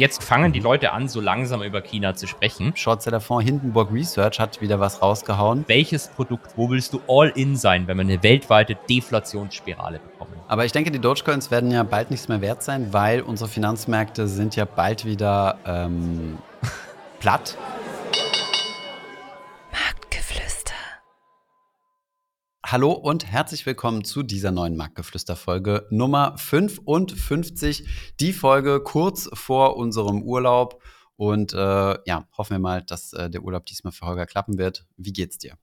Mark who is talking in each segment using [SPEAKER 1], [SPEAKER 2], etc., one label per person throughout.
[SPEAKER 1] jetzt fangen die Leute an, so langsam über China zu sprechen.
[SPEAKER 2] Shortseller Fonds Hindenburg Research hat wieder was rausgehauen.
[SPEAKER 1] Welches Produkt, wo willst du all in sein, wenn wir eine weltweite Deflationsspirale bekommen?
[SPEAKER 2] Aber ich denke, die Dogecoins werden ja bald nichts mehr wert sein, weil unsere Finanzmärkte sind ja bald wieder ähm, platt. Hallo und herzlich willkommen zu dieser neuen Marktgeflüster-Folge Nummer 55. Die Folge kurz vor unserem Urlaub. Und äh, ja, hoffen wir mal, dass äh, der Urlaub diesmal für Holger klappen wird. Wie geht's dir?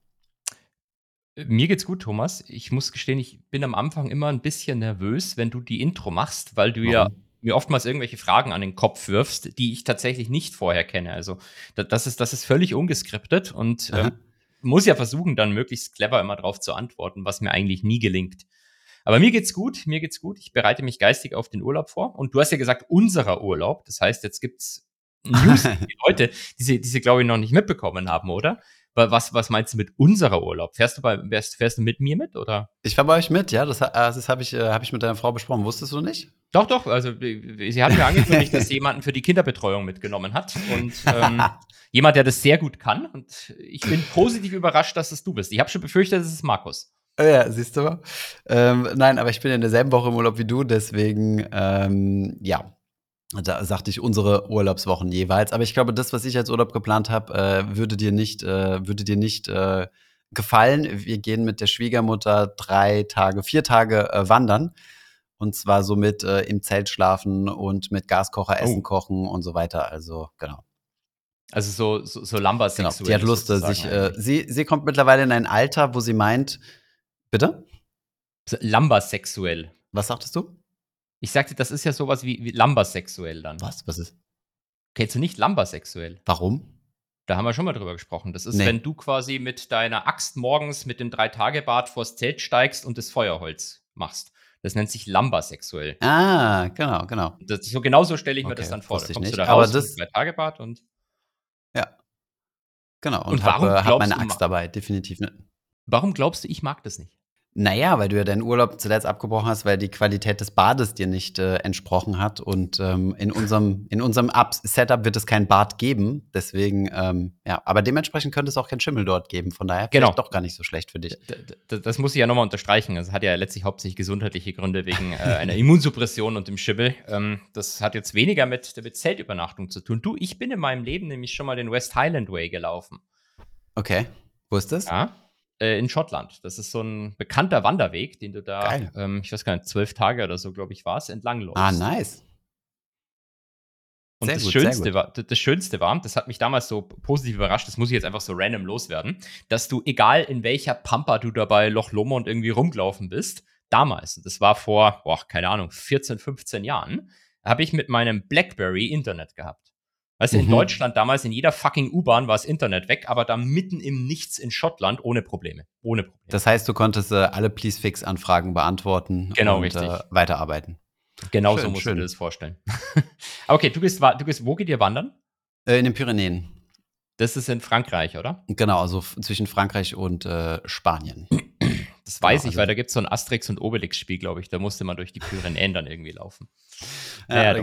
[SPEAKER 1] Mir geht's gut, Thomas. Ich muss gestehen, ich bin am Anfang immer ein bisschen nervös, wenn du die Intro machst, weil du Warum? ja mir oftmals irgendwelche Fragen an den Kopf wirfst, die ich tatsächlich nicht vorher kenne. Also das ist, das ist völlig ungeskriptet und ähm, muss ja versuchen, dann möglichst clever immer drauf zu antworten, was mir eigentlich nie gelingt. Aber mir geht's gut, mir geht's gut. Ich bereite mich geistig auf den Urlaub vor. Und du hast ja gesagt, unserer Urlaub. Das heißt, jetzt gibt's News die Leute, die sie, die sie, glaube ich, noch nicht mitbekommen haben, oder? Was, was meinst du mit unserer Urlaub? Fährst du, bei, fährst, fährst du mit mir mit, oder?
[SPEAKER 2] Ich fahre bei euch mit, ja. Das, das habe ich, äh, hab ich mit deiner Frau besprochen. Wusstest du nicht?
[SPEAKER 1] Doch, doch. Also, sie hat mir angekündigt, dass sie jemanden für die Kinderbetreuung mitgenommen hat. Und ähm, jemand, der das sehr gut kann. Und ich bin positiv überrascht, dass es du bist. Ich habe schon befürchtet, es ist Markus.
[SPEAKER 2] Ja, siehst du mal. Ähm, nein, aber ich bin in derselben Woche im Urlaub wie du, deswegen, ähm, ja, da sagte ich unsere Urlaubswochen jeweils. Aber ich glaube, das, was ich als Urlaub geplant habe, äh, würde dir nicht, äh, würde dir nicht äh, gefallen. Wir gehen mit der Schwiegermutter drei Tage, vier Tage äh, wandern. Und zwar so mit äh, im Zelt schlafen und mit Gaskocher Essen oh. kochen und so weiter. Also, genau.
[SPEAKER 1] Also so, so, so Lambas
[SPEAKER 2] Genau, die hat Lust, sich, äh, sie, sie kommt mittlerweile in ein Alter, wo sie meint, bitte?
[SPEAKER 1] Lambasexuell.
[SPEAKER 2] Was sagtest du?
[SPEAKER 1] Ich sagte, das ist ja sowas wie, wie Lambasexuell dann.
[SPEAKER 2] Was? Was ist?
[SPEAKER 1] Kennst du nicht Lambasexuell?
[SPEAKER 2] Warum?
[SPEAKER 1] Da haben wir schon mal drüber gesprochen. Das ist, nee. wenn du quasi mit deiner Axt morgens mit dem Drei-Tage-Bad vors Zelt steigst und das Feuerholz machst. Das nennt sich Lambasexuell.
[SPEAKER 2] Ah, genau, genau.
[SPEAKER 1] Das, so genau so stelle ich okay, mir das dann vor.
[SPEAKER 2] Da kommst du da raus Aber das,
[SPEAKER 1] Drei-Tage-Bad und
[SPEAKER 2] ja. Genau. Und, und warum hab, äh, hab meine Axt dabei, definitiv. Ne?
[SPEAKER 1] Warum glaubst du, ich mag das nicht?
[SPEAKER 2] Naja, weil du ja deinen Urlaub zuletzt abgebrochen hast, weil die Qualität des Bades dir nicht äh, entsprochen hat. Und ähm, in unserem, in unserem Setup wird es kein Bad geben. Deswegen, ähm, ja, aber dementsprechend könnte es auch kein Schimmel dort geben. Von daher
[SPEAKER 1] genau.
[SPEAKER 2] doch gar nicht so schlecht für dich.
[SPEAKER 1] Das, das muss ich ja nochmal unterstreichen. Es hat ja letztlich hauptsächlich gesundheitliche Gründe wegen äh, einer Immunsuppression und dem Schimmel. Ähm, das hat jetzt weniger mit, mit Zeltübernachtung zu tun. Du, ich bin in meinem Leben nämlich schon mal den West Highland Way gelaufen.
[SPEAKER 2] Okay. Wo ist das?
[SPEAKER 1] Ja äh, in Schottland. Das ist so ein bekannter Wanderweg, den du da, ähm, ich weiß gar nicht, zwölf Tage oder so, glaube ich, war es, entlang läufst.
[SPEAKER 2] Ah, nice.
[SPEAKER 1] Und das, gut, Schönste war, das Schönste war, das hat mich damals so positiv überrascht, das muss ich jetzt einfach so random loswerden, dass du, egal in welcher Pampa du dabei Loch Lomond irgendwie rumgelaufen bist, damals, das war vor, boah, keine Ahnung, 14, 15 Jahren, habe ich mit meinem Blackberry Internet gehabt. Weißt du, mhm. in Deutschland damals in jeder fucking U-Bahn war das Internet weg, aber da mitten im Nichts in Schottland ohne Probleme. Ohne Probleme.
[SPEAKER 2] Das heißt, du konntest äh, alle Please-Fix-Anfragen beantworten
[SPEAKER 1] genau,
[SPEAKER 2] und.
[SPEAKER 1] Äh,
[SPEAKER 2] weiterarbeiten.
[SPEAKER 1] Genau schön, so musst schön. du dir das vorstellen. okay, du gehst, du gehst, wo geht ihr wandern?
[SPEAKER 2] Äh, in den Pyrenäen.
[SPEAKER 1] Das ist in Frankreich, oder?
[SPEAKER 2] Genau, also zwischen Frankreich und äh, Spanien.
[SPEAKER 1] Das weiß genau, ich, weil also da gibt es so ein Asterix- und Obelix-Spiel, glaube ich. Da musste man durch die Pyrenäen dann irgendwie laufen.
[SPEAKER 2] Ja, ja da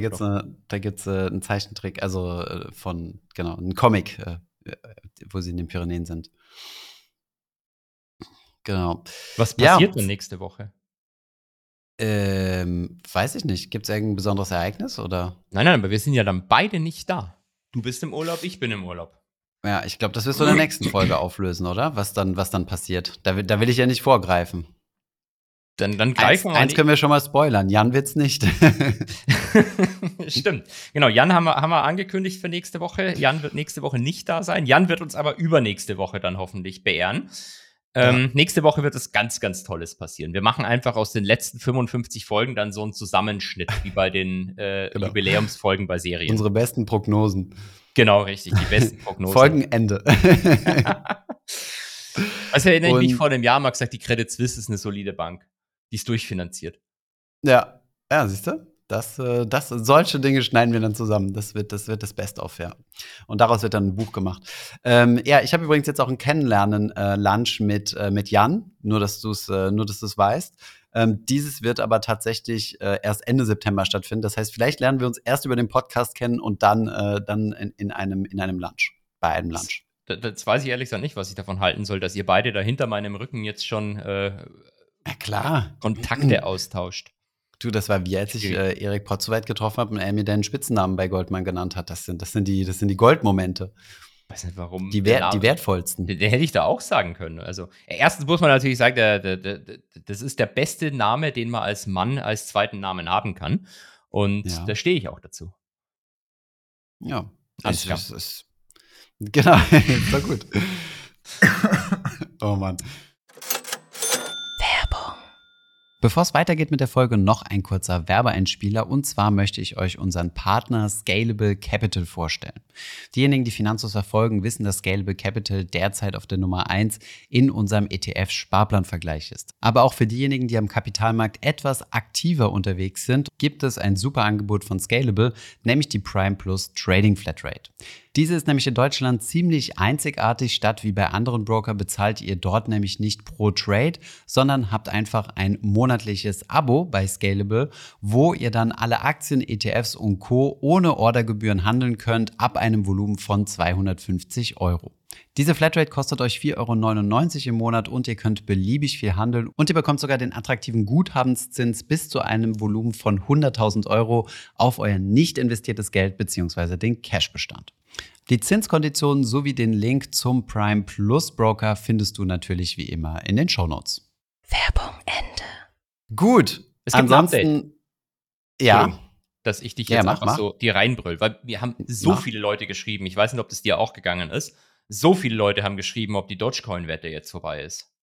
[SPEAKER 2] gibt es äh, einen Zeichentrick, also äh, von, genau, einen Comic, äh, äh, wo sie in den Pyrenäen sind. Genau.
[SPEAKER 1] Was passiert ja, denn nächste Woche?
[SPEAKER 2] Ähm, weiß ich nicht. Gibt es irgendein besonderes Ereignis oder?
[SPEAKER 1] Nein, nein, aber wir sind ja dann beide nicht da. Du bist im Urlaub, ich bin im Urlaub.
[SPEAKER 2] Ja, ich glaube, das wirst du in der nächsten Folge auflösen, oder? Was dann, was dann passiert. Da, da will ich ja nicht vorgreifen.
[SPEAKER 1] Dann, dann greifen
[SPEAKER 2] eins, wir eins können wir schon mal spoilern. Jan wird's nicht.
[SPEAKER 1] Stimmt. Genau, Jan haben wir, haben wir angekündigt für nächste Woche. Jan wird nächste Woche nicht da sein. Jan wird uns aber übernächste Woche dann hoffentlich beehren. Ähm, ja. Nächste Woche wird es ganz, ganz Tolles passieren. Wir machen einfach aus den letzten 55 Folgen dann so einen Zusammenschnitt, wie bei den äh, genau. Jubiläumsfolgen bei Serien.
[SPEAKER 2] Unsere besten Prognosen.
[SPEAKER 1] Genau, richtig, die besten Prognosen.
[SPEAKER 2] Folgenende.
[SPEAKER 1] also erinnere ich mich vor einem Jahr mal gesagt, die Credit Suisse ist eine solide Bank. Die ist durchfinanziert.
[SPEAKER 2] Ja, ja, siehst du? Das, äh, das, solche Dinge schneiden wir dann zusammen. Das wird das, wird das Best-of, ja. Und daraus wird dann ein Buch gemacht. Ähm, ja, ich habe übrigens jetzt auch ein Kennenlernen-Lunch äh, mit, äh, mit Jan, nur dass du es äh, nur dass du's weißt. Ähm, dieses wird aber tatsächlich äh, erst Ende September stattfinden. Das heißt, vielleicht lernen wir uns erst über den Podcast kennen und dann, äh, dann in, in, einem, in einem Lunch, bei einem Lunch.
[SPEAKER 1] Das, das weiß ich ehrlich gesagt nicht, was ich davon halten soll, dass ihr beide da hinter meinem Rücken jetzt schon äh,
[SPEAKER 2] ja, klar.
[SPEAKER 1] Kontakte austauscht.
[SPEAKER 2] Du, das war wie, als ich äh, Erik Potzowait getroffen habe und er mir deinen Spitzennamen bei Goldman genannt hat. Das sind, das sind die, das sind die Goldmomente.
[SPEAKER 1] Weiß nicht warum.
[SPEAKER 2] Die, Wert, die wertvollsten.
[SPEAKER 1] Den, den, hätte ich da auch sagen können. Also, erstens muss man natürlich sagen, der, der, der, das ist der beste Name, den man als Mann als zweiten Namen haben kann. Und ja. da stehe ich auch dazu.
[SPEAKER 2] Ja, Alles ist, ist, ist, genau, doch gut. oh Mann. Bevor es weitergeht mit der Folge, noch ein kurzer Werbeeinspieler. Und zwar möchte ich euch unseren Partner Scalable Capital vorstellen. Diejenigen, die Finanzos verfolgen, wissen, dass Scalable Capital derzeit auf der Nummer 1 in unserem ETF-Sparplanvergleich ist. Aber auch für diejenigen, die am Kapitalmarkt etwas aktiver unterwegs sind, gibt es ein super Angebot von Scalable, nämlich die Prime Plus Trading Flatrate. Diese ist nämlich in Deutschland ziemlich einzigartig. Statt wie bei anderen Broker bezahlt ihr dort nämlich nicht pro Trade, sondern habt einfach ein monatliches Abo bei Scalable, wo ihr dann alle Aktien, ETFs und Co. ohne Ordergebühren handeln könnt ab einem Volumen von 250 Euro. Diese Flatrate kostet euch 4,99 Euro im Monat und ihr könnt beliebig viel handeln und ihr bekommt sogar den attraktiven Guthabenszins bis zu einem Volumen von 100.000 Euro auf euer nicht investiertes Geld bzw. den Cashbestand. Die Zinskonditionen sowie den Link zum Prime Plus Broker findest du natürlich wie immer in den Show Notes.
[SPEAKER 3] Werbung Ende.
[SPEAKER 2] Gut.
[SPEAKER 1] Es gibt
[SPEAKER 2] Ansonsten,
[SPEAKER 1] ein Update.
[SPEAKER 2] Ja.
[SPEAKER 1] Dass ich dich jetzt ja, mach, einfach mach. so die reinbrüll, weil wir haben so mach. viele Leute geschrieben. Ich weiß nicht, ob das dir auch gegangen ist. So viele Leute haben geschrieben, ob die Dogecoin-Wette jetzt vorbei ist.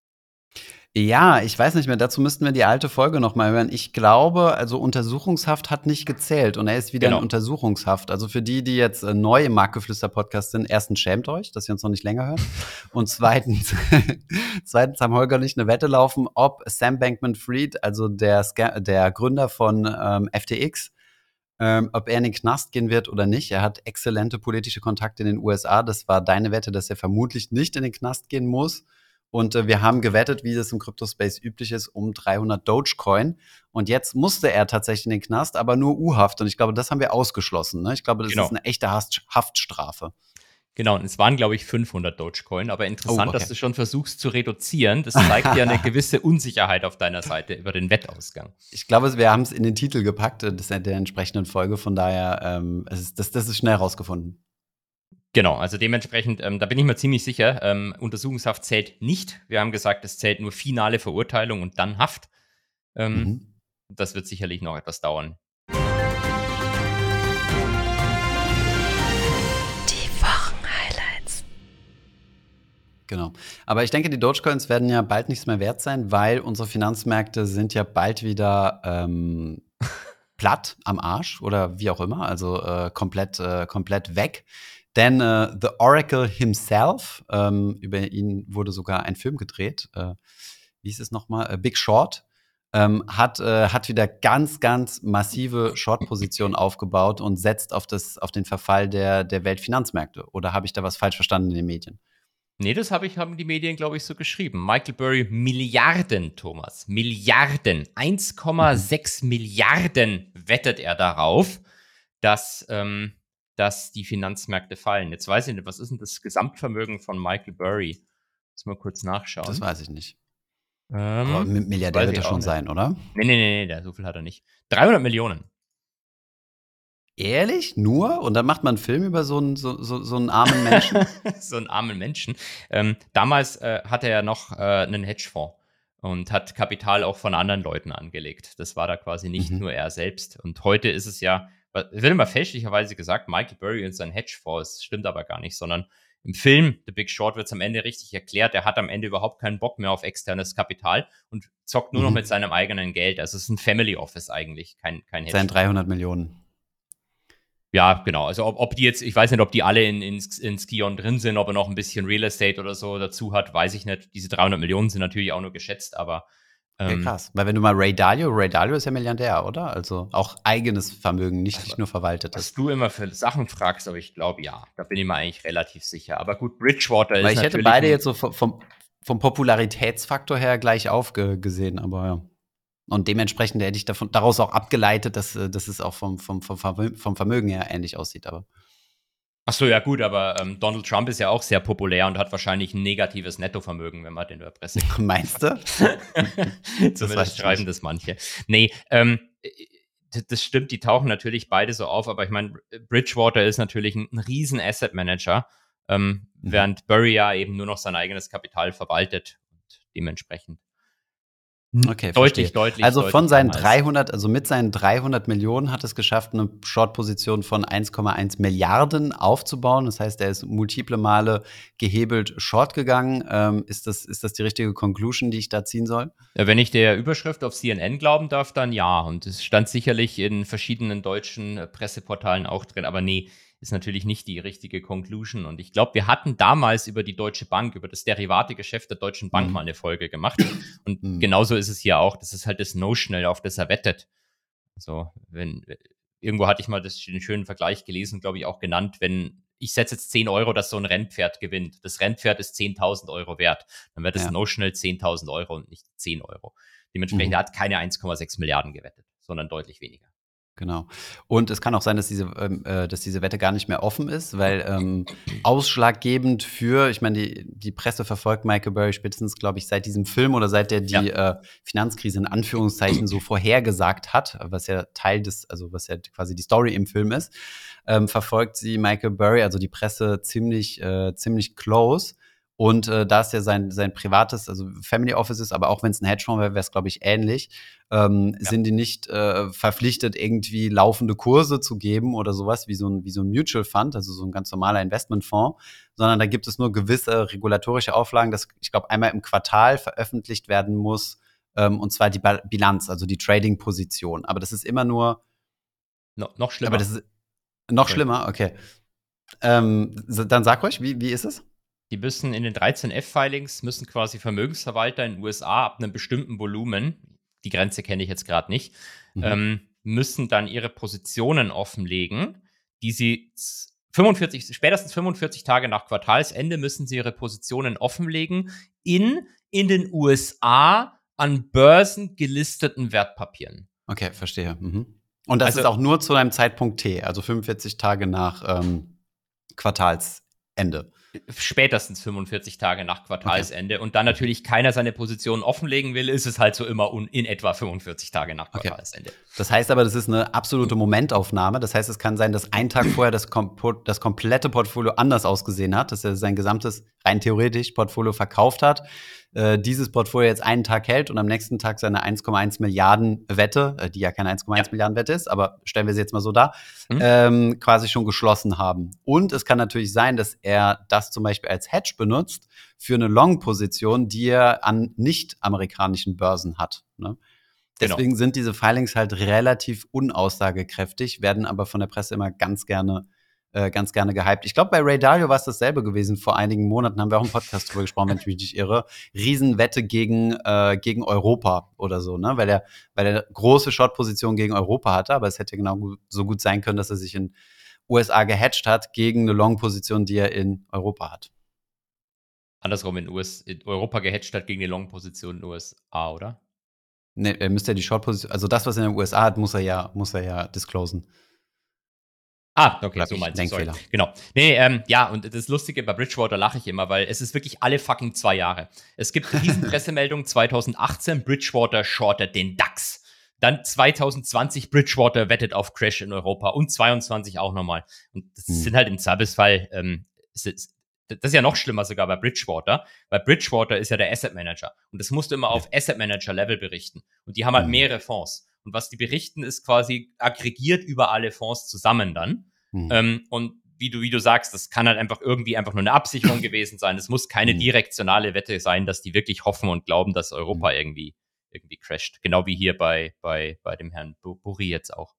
[SPEAKER 2] Ja, ich weiß nicht mehr. Dazu müssten wir die alte Folge noch mal hören. Ich glaube, also Untersuchungshaft hat nicht gezählt und er ist wieder genau. in Untersuchungshaft. Also für die, die jetzt äh, neu im Marktgeflüster-Podcast sind, erstens schämt euch, dass ihr uns noch nicht länger hört. Und zweitens, zweitens haben Holger nicht eine Wette laufen, ob Sam Bankman-Fried, also der, der Gründer von ähm, FTX, ähm, ob er in den Knast gehen wird oder nicht. Er hat exzellente politische Kontakte in den USA. Das war deine Wette, dass er vermutlich nicht in den Knast gehen muss. Und äh, wir haben gewettet, wie das im Crypto-Space üblich ist, um 300 Dogecoin. Und jetzt musste er tatsächlich in den Knast, aber nur U-Haft. Und ich glaube, das haben wir ausgeschlossen. Ne? Ich glaube, das genau. ist eine echte Haftstrafe.
[SPEAKER 1] Genau, und es waren, glaube ich, 500 Dogecoin. Aber interessant, oh, okay. dass du schon versuchst zu reduzieren. Das zeigt ja eine gewisse Unsicherheit auf deiner Seite über den Wettausgang.
[SPEAKER 2] Ich glaube, wir haben es in den Titel gepackt, äh, das der entsprechenden Folge. Von daher, ähm, ist, das, das ist schnell rausgefunden.
[SPEAKER 1] Genau, also dementsprechend, ähm, da bin ich mir ziemlich sicher, ähm, Untersuchungshaft zählt nicht. Wir haben gesagt, es zählt nur finale Verurteilung und dann Haft. Ähm, mhm. Das wird sicherlich noch etwas dauern.
[SPEAKER 3] Die Wochenhighlights.
[SPEAKER 2] Genau. Aber ich denke, die Dogecoins werden ja bald nichts mehr wert sein, weil unsere Finanzmärkte sind ja bald wieder ähm, platt am Arsch oder wie auch immer, also äh, komplett, äh, komplett weg. Denn äh, The Oracle himself, ähm, über ihn wurde sogar ein Film gedreht, äh, wie hieß es nochmal, äh, Big Short, ähm, hat, äh, hat wieder ganz, ganz massive Short-Positionen aufgebaut und setzt auf, das, auf den Verfall der, der Weltfinanzmärkte. Oder habe ich da was falsch verstanden in den Medien?
[SPEAKER 1] Nee, das hab ich, haben die Medien, glaube ich, so geschrieben. Michael Burry, Milliarden, Thomas. Milliarden. 1,6 mhm. Milliarden wettet er darauf, dass ähm, dass die Finanzmärkte fallen. Jetzt weiß ich nicht, was ist denn das Gesamtvermögen von Michael Burry? Muss mal kurz nachschauen.
[SPEAKER 2] Das weiß ich nicht. Ähm, Aber Milliardär wird er schon nicht. sein, oder?
[SPEAKER 1] Nee, nee, nee, nee, so viel hat er nicht. 300 Millionen.
[SPEAKER 2] Ehrlich? Nur? Und dann macht man einen Film über so einen, so, so, so einen armen Menschen?
[SPEAKER 1] so einen armen Menschen. Ähm, damals äh, hatte er noch äh, einen Hedgefonds und hat Kapital auch von anderen Leuten angelegt. Das war da quasi nicht mhm. nur er selbst. Und heute ist es ja es wird immer fälschlicherweise gesagt, Michael Burry und sein Hedgefonds, das stimmt aber gar nicht, sondern im Film The Big Short wird es am Ende richtig erklärt, er hat am Ende überhaupt keinen Bock mehr auf externes Kapital und zockt nur mhm. noch mit seinem eigenen Geld. Also es ist ein Family Office eigentlich, kein, kein
[SPEAKER 2] Hedgefonds. Sein 300 Millionen.
[SPEAKER 1] Ja, genau. Also ob, ob die jetzt, ich weiß nicht, ob die alle in, in, in Skion drin sind, ob er noch ein bisschen Real Estate oder so dazu hat, weiß ich nicht. Diese 300 Millionen sind natürlich auch nur geschätzt, aber
[SPEAKER 2] Okay, ähm, krass. Weil wenn du mal Ray Dalio, Ray Dalio ist ja Milliardär, oder? Also auch eigenes Vermögen, nicht, nicht nur verwaltetes.
[SPEAKER 1] Was du immer für Sachen fragst, aber ich glaube ja. Da bin ich mir eigentlich relativ sicher. Aber gut, Bridgewater Weil
[SPEAKER 2] ist ich hätte beide jetzt so vom, vom Popularitätsfaktor her gleich aufgesehen, aber ja. Und dementsprechend hätte ich davon, daraus auch abgeleitet, dass, äh, dass es auch vom, vom, vom, vom Vermögen her ähnlich aussieht. Aber
[SPEAKER 1] Ach so, ja gut, aber ähm, Donald Trump ist ja auch sehr populär und hat wahrscheinlich ein negatives Nettovermögen, wenn man den über Presse
[SPEAKER 2] Meinst du?
[SPEAKER 1] Zumindest schreiben das manche. Nee, ähm, das stimmt, die tauchen natürlich beide so auf, aber ich meine, Bridgewater ist natürlich ein, ein riesen Asset Manager, ähm, mhm. während Burry ja eben nur noch sein eigenes Kapital verwaltet und dementsprechend
[SPEAKER 2] okay, deutlich, verstehe. deutlich. Also deutlich von seinen 300, also mit seinen 300 Millionen hat es geschafft, eine Short-Position von 1,1 Milliarden aufzubauen. Das heißt, er ist multiple Male gehebelt Short gegangen. Ähm, ist, das, ist das die richtige Conclusion, die ich da ziehen soll?
[SPEAKER 1] Ja, wenn ich der Überschrift auf CNN glauben darf, dann ja. Und es stand sicherlich in verschiedenen deutschen Presseportalen auch drin. Aber nee, ist natürlich nicht die richtige Conclusion. Und ich glaube, wir hatten damals über die Deutsche Bank, über das Derivategeschäft der Deutschen Bank mhm. mal eine Folge gemacht. Und mhm. genauso ist es hier auch. Das ist halt das Notional, auf das er wettet. Also, wenn, irgendwo hatte ich mal das, den schönen Vergleich gelesen, glaube ich, auch genannt, wenn ich setze jetzt 10 Euro, dass so ein Rennpferd gewinnt. Das Rennpferd ist 10.000 Euro wert. Dann wird das ja. Notional 10.000 Euro und nicht 10 Euro. Dementsprechend mhm. hat keine 1,6 Milliarden gewettet, sondern deutlich weniger.
[SPEAKER 2] Genau. Und es kann auch sein, dass diese, ähm, äh, dass diese Wette gar nicht mehr offen ist, weil ähm, ausschlaggebend für, ich meine, die, die Presse verfolgt Michael Burry spätestens, glaube ich, seit diesem Film oder seit der die ja. äh, Finanzkrise in Anführungszeichen so vorhergesagt hat, was ja Teil des, also was ja quasi die Story im Film ist, ähm, verfolgt sie Michael Burry, also die Presse ziemlich, äh, ziemlich close. Und äh, da es ja sein, sein privates, also Family Office ist, aber auch wenn es ein Hedgefonds wäre, wäre es, glaube ich, ähnlich, ähm, ja. sind die nicht äh, verpflichtet, irgendwie laufende Kurse zu geben oder sowas wie so ein, wie so ein Mutual Fund, also so ein ganz normaler Investmentfonds, sondern da gibt es nur gewisse regulatorische Auflagen, dass ich glaube, einmal im Quartal veröffentlicht werden muss, ähm, und zwar die ba Bilanz, also die Trading-Position. Aber das ist immer nur.
[SPEAKER 1] No, noch schlimmer.
[SPEAKER 2] Aber das ist noch okay. schlimmer, okay. Ähm, dann sag euch, wie, wie ist es?
[SPEAKER 1] Die müssen in den 13F-Filings, müssen quasi Vermögensverwalter in den USA ab einem bestimmten Volumen, die Grenze kenne ich jetzt gerade nicht, mhm. ähm, müssen dann ihre Positionen offenlegen, die sie 45, spätestens 45 Tage nach Quartalsende müssen sie ihre Positionen offenlegen in, in den USA an Börsen gelisteten Wertpapieren.
[SPEAKER 2] Okay, verstehe. Mhm. Und das also, ist auch nur zu einem Zeitpunkt T, also 45 Tage nach ähm, Quartalsende
[SPEAKER 1] spätestens 45 Tage nach Quartalsende okay. und dann natürlich keiner seine Position offenlegen will, ist es halt so immer in etwa 45 Tage nach Quartalsende. Okay.
[SPEAKER 2] Das heißt aber, das ist eine absolute Momentaufnahme. Das heißt, es kann sein, dass ein Tag vorher das, kom das komplette Portfolio anders ausgesehen hat, dass er sein gesamtes, rein theoretisch, Portfolio verkauft hat äh, dieses Portfolio jetzt einen Tag hält und am nächsten Tag seine 1,1 Milliarden Wette, äh, die ja keine 1,1 ja. Milliarden Wette ist, aber stellen wir sie jetzt mal so dar, mhm. ähm, quasi schon geschlossen haben. Und es kann natürlich sein, dass er das zum Beispiel als Hedge benutzt für eine Long-Position, die er an nicht-amerikanischen Börsen hat. Ne? Genau. Deswegen genau. sind diese Filings halt relativ unaussagekräftig, werden aber von der Presse immer ganz gerne äh, ganz gerne gehypt. Ich glaube, bei Ray Dalio war es dasselbe gewesen. Vor einigen Monaten haben wir auch im Podcast drüber gesprochen, wenn ich mich nicht irre. Riesenwette gegen, äh, gegen Europa oder so, ne? Weil er, weil er große Short-Position gegen Europa hatte, aber es hätte genau so gut sein können, dass er sich in USA gehatcht hat gegen eine Long-Position, die er in Europa hat.
[SPEAKER 1] Andersrum in, US, in Europa gehatcht hat gegen die Long-Position in USA, oder?
[SPEAKER 2] Ne, er müsste ja die Short-Position, also das, was er in den USA hat, muss er ja, muss er ja disclosen.
[SPEAKER 1] Ah, okay, so meinst du. Sorry. Genau. Nee, ähm, ja, und das Lustige bei Bridgewater lache ich immer, weil es ist wirklich alle fucking zwei Jahre. Es gibt diesen Pressemeldung 2018, Bridgewater shortet den DAX. Dann 2020 Bridgewater wettet auf Crash in Europa und 22 auch nochmal. Und das hm. sind halt im Zweifelsfall, ähm, ist, das ist ja noch schlimmer sogar bei Bridgewater, weil Bridgewater ist ja der Asset Manager und das musst du immer auf Asset Manager Level berichten. Und die haben halt hm. mehrere Fonds. Und was die berichten, ist quasi aggregiert über alle Fonds zusammen dann. Mhm. Ähm, und wie du, wie du sagst, das kann halt einfach irgendwie einfach nur eine Absicherung gewesen sein. Es muss keine mhm. direktionale Wette sein, dass die wirklich hoffen und glauben, dass Europa mhm. irgendwie, irgendwie crasht. Genau wie hier bei, bei, bei dem Herrn Buri jetzt auch.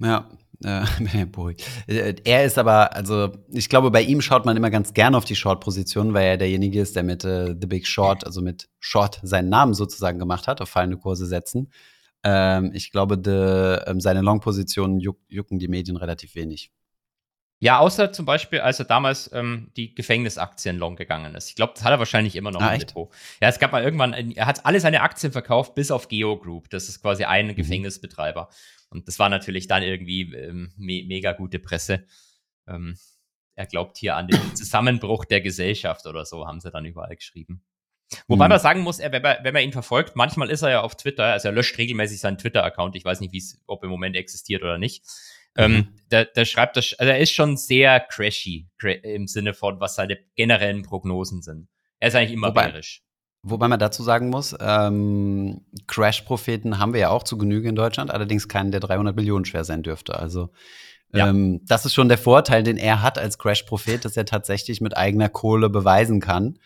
[SPEAKER 2] Ja, äh, äh, er ist aber, also ich glaube, bei ihm schaut man immer ganz gerne auf die Short-Position, weil er derjenige ist, der mit äh, The Big Short, also mit Short seinen Namen sozusagen gemacht hat, auf fallende Kurse setzen. Ähm, ich glaube, de, ähm, seine Long-Positionen juck, jucken die Medien relativ wenig.
[SPEAKER 1] Ja, außer zum Beispiel, als er damals ähm, die Gefängnisaktien long gegangen ist. Ich glaube, das hat er wahrscheinlich immer noch
[SPEAKER 2] Ah,
[SPEAKER 1] im
[SPEAKER 2] echt?
[SPEAKER 1] Depot. Ja, es gab mal irgendwann, er hat alle seine Aktien verkauft, bis auf Geo Group. Das ist quasi ein
[SPEAKER 2] Mhm.
[SPEAKER 1] Gefängnisbetreiber. Und das war natürlich dann irgendwie ähm, me mega gute Presse. Ähm, er glaubt hier an den Zusammenbruch der Gesellschaft oder so, haben sie dann überall geschrieben. Wobei
[SPEAKER 2] Hm.
[SPEAKER 1] man sagen muss, er, wenn, man, wenn man ihn verfolgt, manchmal ist er ja auf Twitter, also er löscht regelmäßig seinen Twitter-Account. Ich weiß nicht, wie's, ob im Moment existiert oder nicht. Ähm,
[SPEAKER 2] Mhm.
[SPEAKER 1] der, der schreibt das, also er ist schon sehr crashy cra im Sinne von, was seine generellen Prognosen sind. Er ist eigentlich immer
[SPEAKER 2] Wobei-
[SPEAKER 1] bärisch.
[SPEAKER 2] Wobei man dazu sagen muss, ähm, Crash-Propheten haben wir ja auch zu Genüge in Deutschland, allerdings keinen, der 300 Millionen schwer sein dürfte. Also
[SPEAKER 1] Ja.
[SPEAKER 2] ähm, das ist schon der Vorteil, den er hat als Crash-Prophet, dass er tatsächlich mit eigener Kohle beweisen kann,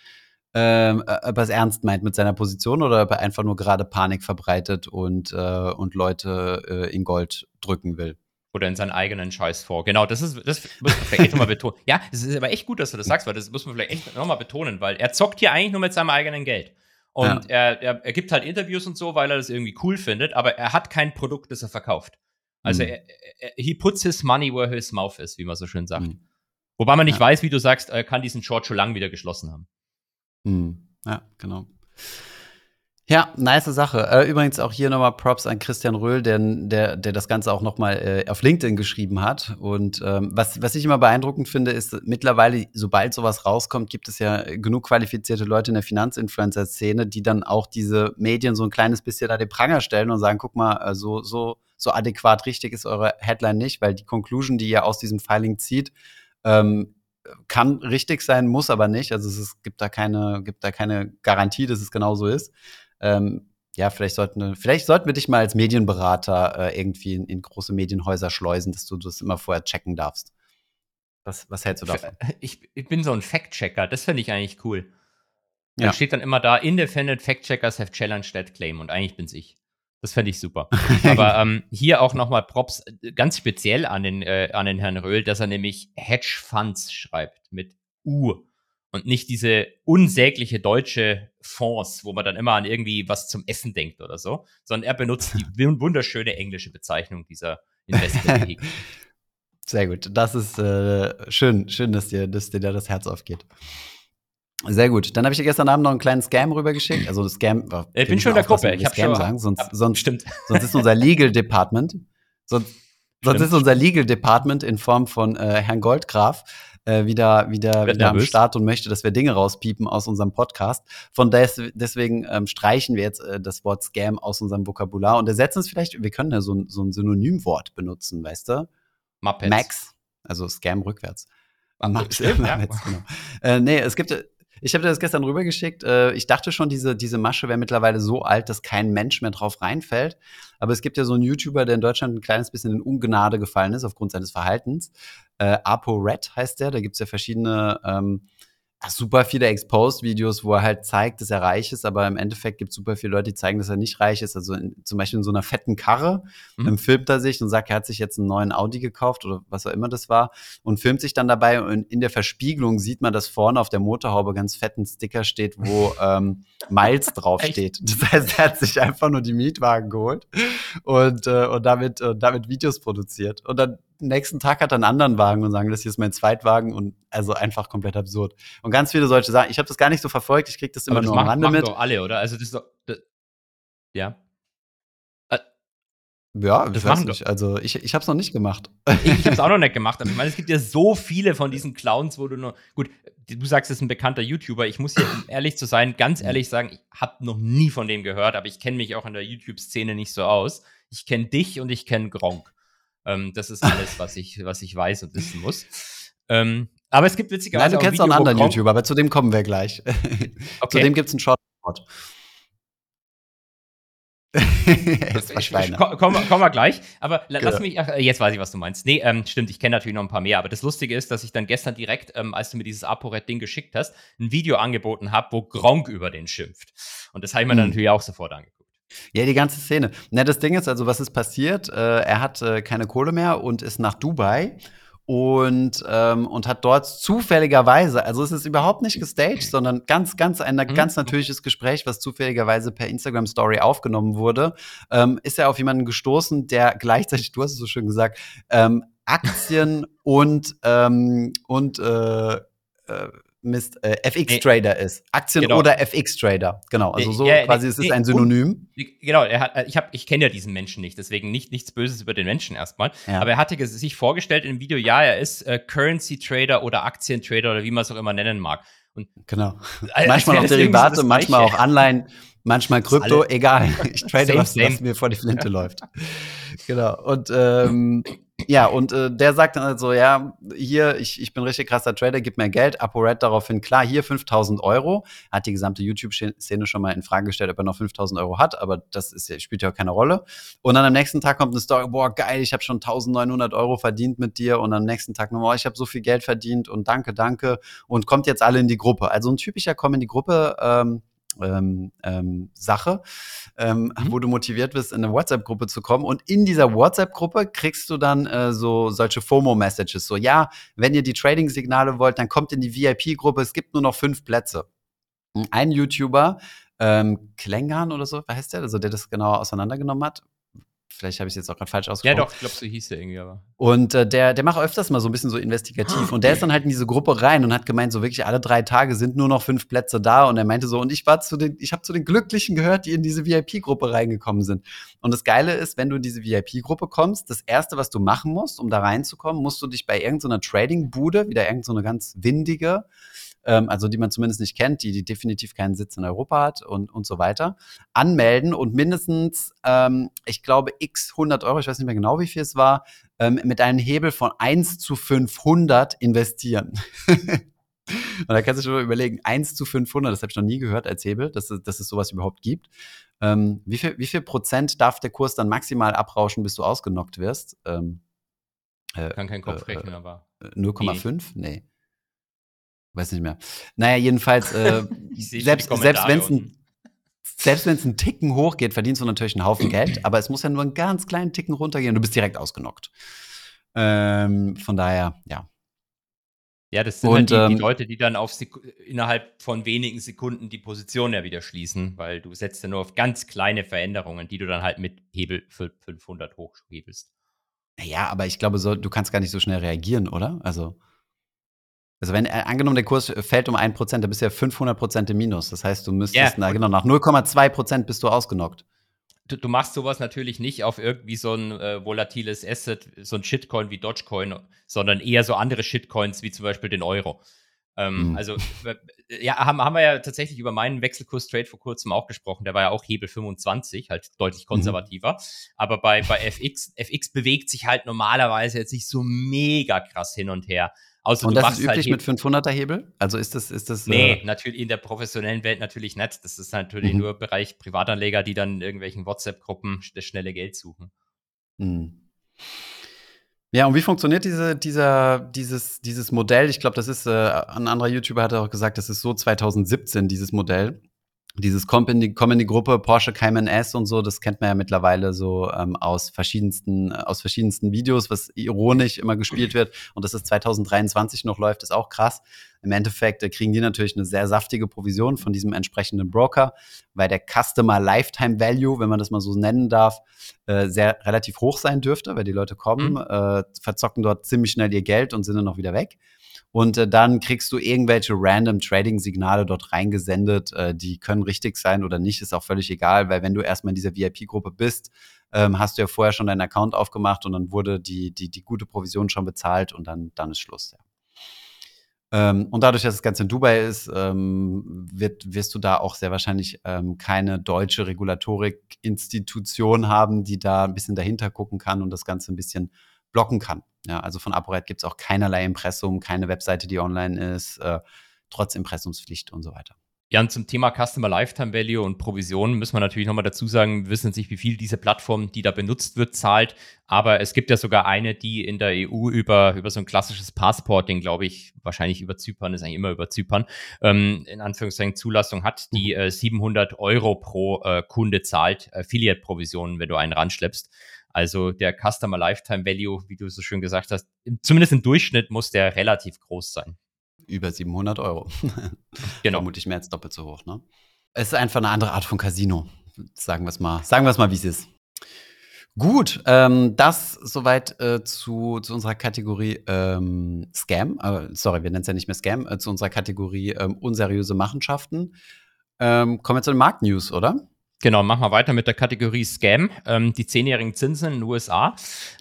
[SPEAKER 2] ähm, äh, ob er es ernst meint mit seiner Position oder ob er einfach nur gerade Panik verbreitet und, äh, und Leute äh, in Gold drücken will.
[SPEAKER 1] Oder in seinen eigenen Scheiß vor. Genau, das ist, das muss man vielleicht echt nochmal betonen. Ja, es ist aber echt gut, dass du das sagst, weil das muss man vielleicht echt nochmal betonen, weil er zockt hier eigentlich nur mit seinem eigenen Geld. Und er, er, er gibt halt Interviews und so, weil er das irgendwie cool findet, aber er hat kein Produkt, das er verkauft. Also
[SPEAKER 2] Hm.
[SPEAKER 1] er, er, he puts his money where his mouth is, wie man so schön sagt.
[SPEAKER 2] Hm.
[SPEAKER 1] Wobei man nicht
[SPEAKER 2] Ja.
[SPEAKER 1] weiß, wie du sagst, er kann diesen Short schon lang wieder geschlossen haben.
[SPEAKER 2] Hm. Ja, genau. Ja, nice Sache. Äh, übrigens auch hier nochmal Props an Christian Röhl, der, der, der das Ganze auch nochmal äh, auf LinkedIn geschrieben hat. Und ähm, was, was ich immer beeindruckend finde, ist, mittlerweile, sobald sowas rauskommt, gibt es ja genug qualifizierte Leute in der Finanzinfluencer-Szene, die dann auch diese Medien so ein kleines bisschen an den Pranger stellen und sagen, guck mal, äh, so, so, so adäquat richtig ist eure Headline nicht, weil die Conclusion, die ihr aus diesem Filing zieht, ähm, kann richtig sein, muss aber nicht. Also es ist, gibt da keine, gibt da keine Garantie, dass es genau so ist. Ähm, ja, vielleicht sollten, wir- vielleicht sollten wir dich mal als Medienberater äh, irgendwie in, in große Medienhäuser schleusen, dass du das immer vorher checken darfst. Was, was hältst du davon?
[SPEAKER 1] Ich, ich bin so ein Fact-Checker, das finde ich eigentlich cool. Da
[SPEAKER 2] Ja.
[SPEAKER 1] steht dann immer da, independent fact-checkers have challenged that claim und eigentlich bin's ich. Das fände ich super. Aber ähm, hier auch nochmal Props äh, ganz speziell an den, äh, an den Herrn Röhl, dass er nämlich Hedge Funds schreibt mit U und nicht diese unsägliche deutsche Fonds, wo man dann immer an irgendwie was zum Essen denkt oder so, sondern er benutzt die wun- wunderschöne englische Bezeichnung dieser Investment.
[SPEAKER 2] Sehr gut. Das ist äh, schön, schön, dass dir, dass dir da das Herz aufgeht. Sehr gut. Dann habe ich dir gestern Abend noch einen kleinen Scam rübergeschickt. Also Scam. oh,
[SPEAKER 1] Ich bin schon in der Gruppe. Ich habe
[SPEAKER 2] Scam
[SPEAKER 1] schon
[SPEAKER 2] sagen, sonst,
[SPEAKER 1] Ja,
[SPEAKER 2] sonst,
[SPEAKER 1] stimmt.
[SPEAKER 2] sonst ist unser Legal Department, sonst, sonst ist unser Legal Department in Form von äh, Herrn Goldgraf äh, wieder, wieder,
[SPEAKER 1] Wird
[SPEAKER 2] wieder am. Start und möchte, dass wir Dinge rauspiepen aus unserem Podcast. Von des, deswegen ähm, streichen wir jetzt äh, das Wort Scam aus unserem Vokabular und ersetzen es vielleicht, wir können ja so, ein- so ein Synonymwort benutzen, weißt du?
[SPEAKER 1] Muppets.
[SPEAKER 2] Max, also Scam rückwärts. Max,
[SPEAKER 1] stimmt, ja.
[SPEAKER 2] Muppets, genau. Äh, nee, es gibt, ich habe dir das gestern rübergeschickt. Äh, ich dachte schon, diese, diese Masche wäre mittlerweile so alt, dass kein Mensch mehr drauf reinfällt. Aber es gibt ja so einen YouTuber, der in Deutschland ein kleines bisschen in Ungnade gefallen ist aufgrund seines Verhaltens. Äh, ApoRed heißt der. Da gibt es ja verschiedene ähm, super viele Exposed-Videos, wo er halt zeigt, dass er reich ist, aber im Endeffekt gibt es super viele Leute, die zeigen, dass er nicht reich ist. Also in, zum Beispiel in so einer fetten Karre
[SPEAKER 1] Mhm.
[SPEAKER 2] ähm, filmt er sich und sagt, er hat sich jetzt einen neuen Audi gekauft oder was auch immer das war und filmt sich dann dabei und in der Verspiegelung sieht man, dass vorne auf der Motorhaube ganz fetten Sticker steht, wo ähm, Miles draufsteht. Das heißt, er hat sich einfach nur die Mietwagen geholt und, äh, und damit, äh, damit Videos produziert. Und dann nächsten Tag hat er einen anderen Wagen und sagen, das hier ist mein Zweitwagen und also einfach komplett absurd. Und ganz viele solche Sachen. Ich habe das gar nicht so verfolgt, ich krieg das immer
[SPEAKER 1] das
[SPEAKER 2] nur am Rande mit.
[SPEAKER 1] doch alle, oder? Also das ist doch. Das, ja.
[SPEAKER 2] Ja,
[SPEAKER 1] Das
[SPEAKER 2] weiß
[SPEAKER 1] machen
[SPEAKER 2] nicht. Also ich, ich habe es noch nicht gemacht.
[SPEAKER 1] Ich, ich habe es auch noch nicht gemacht, aber ich meine, es gibt ja so viele von diesen Clowns, wo du nur. Gut, du sagst, es ist ein bekannter YouTuber. Ich muss hier, um ehrlich zu sein, ganz ehrlich sagen, ich habe noch nie von dem gehört, aber ich kenne mich auch in der YouTube-Szene nicht so aus. Ich kenne dich und ich kenne Gronk. Ähm, das ist alles, was ich, was ich weiß und wissen muss. Ähm, aber es gibt
[SPEAKER 2] Nein,
[SPEAKER 1] witzigerweise
[SPEAKER 2] du
[SPEAKER 1] auch
[SPEAKER 2] kennst noch einen anderen YouTuber, aber zu dem kommen wir gleich. zu
[SPEAKER 1] Okay.
[SPEAKER 2] dem gibt's einen Short. das war Schweine.
[SPEAKER 1] Komm, komm, komm mal gleich. Aber
[SPEAKER 2] Genau.
[SPEAKER 1] lass mich, ach, äh, jetzt weiß ich, was du meinst. Nee, ähm, stimmt, ich kenne natürlich noch ein paar mehr. Aber das Lustige ist, dass ich dann gestern direkt, ähm, als du mir dieses ApoRed-Ding geschickt hast, ein Video angeboten habe, wo Gronk über den schimpft. Und das habe ich mir dann
[SPEAKER 2] Hm.
[SPEAKER 1] natürlich auch sofort angeguckt.
[SPEAKER 2] Ja, die ganze Szene. Na, das Ding ist also, was ist passiert? Äh, er hat äh, keine Kohle mehr und ist nach Dubai und, ähm, und hat dort zufälligerweise, also es ist überhaupt nicht gestaged, sondern ganz, ganz ein
[SPEAKER 1] Mhm.
[SPEAKER 2] ganz natürliches Gespräch, was zufälligerweise per Instagram Story aufgenommen wurde, ähm, ist er auf jemanden gestoßen, der gleichzeitig, du hast es so schön gesagt, ähm, Aktien und, ähm, und äh, äh, Mist, äh, FX-Trader ist. Aktien
[SPEAKER 1] Genau.
[SPEAKER 2] oder FX-Trader. Genau, also so
[SPEAKER 1] Ja,
[SPEAKER 2] quasi,
[SPEAKER 1] nee,
[SPEAKER 2] es ist
[SPEAKER 1] nee,
[SPEAKER 2] ein Synonym.
[SPEAKER 1] Genau, er hat, ich, hab, ich kenne ja diesen Menschen nicht, deswegen nicht, nichts Böses über den Menschen erstmal.
[SPEAKER 2] Ja.
[SPEAKER 1] Aber er hatte sich vorgestellt im Video, ja, er ist äh, Currency Trader oder Aktientrader oder wie man es auch immer nennen mag. Und
[SPEAKER 2] Genau.
[SPEAKER 1] als
[SPEAKER 2] manchmal auch
[SPEAKER 1] so
[SPEAKER 2] Derivate,
[SPEAKER 1] das
[SPEAKER 2] manchmal auch Anleihen, manchmal Krypto, egal. Ich trade
[SPEAKER 1] Same,
[SPEAKER 2] was, was
[SPEAKER 1] same.
[SPEAKER 2] mir vor die Flinte läuft. Genau. Und ähm, ja, und äh, der sagt dann halt so, ja, hier, ich, ich bin richtig krasser Trader, gib mir Geld. ApoRed daraufhin, klar, hier 5000 Euro. Hat die gesamte YouTube-Szene schon mal in Frage gestellt, ob er noch 5000 Euro hat, aber das ist, ja- spielt ja auch keine Rolle. Und dann am nächsten Tag kommt eine Story, boah, geil, ich habe schon 1900 Euro verdient mit dir. Und am nächsten Tag nochmal, oh, ich habe so viel Geld verdient und danke, danke. Und kommt jetzt alle in die Gruppe. Also ein typischer Komm in die Gruppe. Ähm, ähm, ähm, Sache, ähm,
[SPEAKER 1] Mhm.
[SPEAKER 2] wo du motiviert bist, in eine WhatsApp-Gruppe zu kommen. Und in dieser WhatsApp-Gruppe kriegst du dann äh, so solche FOMO-Messages. So, ja, wenn ihr die Trading-Signale wollt, dann kommt in die VIP-Gruppe. Es gibt nur noch fünf Plätze. Ein YouTuber, ähm, Klengan oder so, wer heißt der? Also der das genauer auseinandergenommen hat. Vielleicht habe ich es jetzt auch gerade falsch
[SPEAKER 1] Ja,
[SPEAKER 2] ausgesprochen.
[SPEAKER 1] doch, ich glaube, so hieß der irgendwie, aber.
[SPEAKER 2] Und äh, der, der macht öfters mal so ein bisschen so investigativ. Und der ist dann halt in diese Gruppe rein und hat gemeint, so wirklich alle drei Tage sind nur noch fünf Plätze da. Und er meinte so, und ich war zu den, ich habe zu den Glücklichen gehört, die in diese VIP-Gruppe reingekommen sind. Und das Geile ist, wenn du in diese VIP-Gruppe kommst, das erste, was du machen musst, um da reinzukommen, musst du dich bei irgendeiner Trading-Bude, wieder irgendeine so ganz windige, ähm, also die man zumindest nicht kennt, die, die definitiv keinen Sitz in Europa hat und, und so weiter, anmelden und mindestens, ähm, ich glaube, x 100 Euro, ich weiß nicht mehr genau, wie viel es war, ähm, mit einem Hebel von 1 zu 500 investieren. Und da kannst du schon überlegen, 1 zu 500, das habe ich noch nie gehört als Hebel, dass, es- dass es sowas überhaupt gibt. Ähm, wie, viel, wie viel Prozent darf der Kurs dann maximal abrauschen, bis du ausgenockt wirst? Ähm, äh,
[SPEAKER 1] Kann kein Kopf
[SPEAKER 2] äh,
[SPEAKER 1] rechnen, aber.
[SPEAKER 2] äh, 0,5? Nee. Weiß nicht mehr. Naja, jedenfalls, äh, selbst, selbst wenn es ein selbst wenn es einen Ticken hochgeht, verdienst du natürlich einen Haufen Geld, aber es muss ja nur einen ganz kleinen Ticken runtergehen und du bist direkt ausgenockt. Ähm, von daher, ja.
[SPEAKER 1] Ja, das sind
[SPEAKER 2] Und,
[SPEAKER 1] halt die, die
[SPEAKER 2] ähm,
[SPEAKER 1] Leute, die dann auf Sek innerhalb von wenigen Sekunden die Position ja wieder schließen, weil du setzt ja nur auf ganz kleine Veränderungen, die du dann halt mit Hebel für 500 hochhebelst.
[SPEAKER 2] Ja, aber ich glaube, so, du kannst gar nicht so schnell reagieren, oder? Also, also wenn, äh, angenommen, der Kurs fällt um 1%, dann bist du ja 500% im Minus. Das heißt, du müsstest,
[SPEAKER 1] Ja,
[SPEAKER 2] na genau, nach 0,2% bist du ausgenockt.
[SPEAKER 1] Du, du machst sowas natürlich nicht auf irgendwie so ein äh, volatiles Asset, so ein Shitcoin wie Dogecoin, sondern eher so andere Shitcoins wie zum Beispiel den Euro. Ähm,
[SPEAKER 2] Mhm.
[SPEAKER 1] Also, äh, ja, haben, haben wir ja tatsächlich über meinen Wechselkurs-Trade vor kurzem auch gesprochen. Der war ja auch Hebel 25, halt deutlich
[SPEAKER 2] Mhm.
[SPEAKER 1] konservativer. Aber bei, bei FX, FX bewegt sich halt normalerweise jetzt nicht so mega krass hin und her. Außer
[SPEAKER 2] Und das ist üblich
[SPEAKER 1] halt
[SPEAKER 2] mit 500er Hebel? Also ist das, ist das,
[SPEAKER 1] Nee,
[SPEAKER 2] äh,
[SPEAKER 1] natürlich in der professionellen Welt natürlich nicht. Das ist natürlich
[SPEAKER 2] Mhm.
[SPEAKER 1] nur Bereich Privatanleger, die dann in irgendwelchen WhatsApp-Gruppen das schnelle Geld suchen.
[SPEAKER 2] Hm. Ja, und wie funktioniert diese, dieser, dieses, dieses Modell? Ich glaube, das ist, äh, ein anderer YouTuber hat auch gesagt, das ist so 2017, dieses Modell. Dieses Komm in die, Komm in die Gruppe, Porsche Cayman S und so, das kennt man ja mittlerweile so ähm, aus verschiedensten, äh, aus verschiedensten Videos, was ironisch immer gespielt wird. Und dass es 2023 noch läuft, ist auch krass. Im Endeffekt äh, kriegen die natürlich eine sehr saftige Provision von diesem entsprechenden Broker, weil der Customer Lifetime Value, wenn man das mal so nennen darf, äh, sehr relativ hoch sein dürfte, weil die Leute kommen,
[SPEAKER 1] Mhm.
[SPEAKER 2] äh, verzocken dort ziemlich schnell ihr Geld und sind dann noch wieder weg. Und äh, dann kriegst du irgendwelche random Trading-Signale dort reingesendet. Äh, die können richtig sein oder nicht, ist auch völlig egal, weil wenn du erstmal in dieser VIP-Gruppe bist, ähm, hast du ja vorher schon deinen Account aufgemacht und dann wurde die, die, die gute Provision schon bezahlt und dann, dann ist Schluss. Ja. Ähm, und dadurch, dass das Ganze in Dubai ist, ähm, wird, wirst du da auch sehr wahrscheinlich ähm, keine deutsche Regulatorik-Institution haben, die da ein bisschen dahinter gucken kann und das Ganze ein bisschen blocken kann. Ja, also von ApoRed gibt es auch keinerlei Impressum, keine Webseite, die online ist, äh, trotz Impressumspflicht und so weiter.
[SPEAKER 1] Ja, und zum Thema Customer Lifetime Value und Provisionen müssen wir natürlich nochmal dazu sagen, wir wissen nicht, wie viel diese Plattform, die da benutzt wird, zahlt. Aber es gibt ja sogar eine, die in der EU über, über so ein klassisches Passporting, glaube ich, wahrscheinlich über Zypern, ist eigentlich immer über Zypern, ähm, in Anführungszeichen Zulassung hat, die äh, 700 Euro pro äh, Kunde zahlt, Affiliate-Provisionen, wenn du einen ranschleppst. Also der Customer Lifetime Value, wie du so schön gesagt hast, zumindest im Durchschnitt muss der relativ groß sein.
[SPEAKER 2] Über 700 Euro.
[SPEAKER 1] Genau.
[SPEAKER 2] Vermutlich mehr als doppelt so hoch, ne? Es ist einfach eine andere Art von Casino. Sagen wir es mal. Sagen wir es mal, wie es ist. Gut, ähm, das soweit äh, zu, zu unserer Kategorie ähm, Scam. Äh, sorry, wir nennen es ja nicht mehr Scam, äh, zu unserer Kategorie ähm, unseriöse Machenschaften. Ähm, kommen wir zu den Marktnews, oder?
[SPEAKER 1] Genau, machen wir weiter mit der Kategorie Scam. Ähm, die zehnjährigen Zinsen in den USA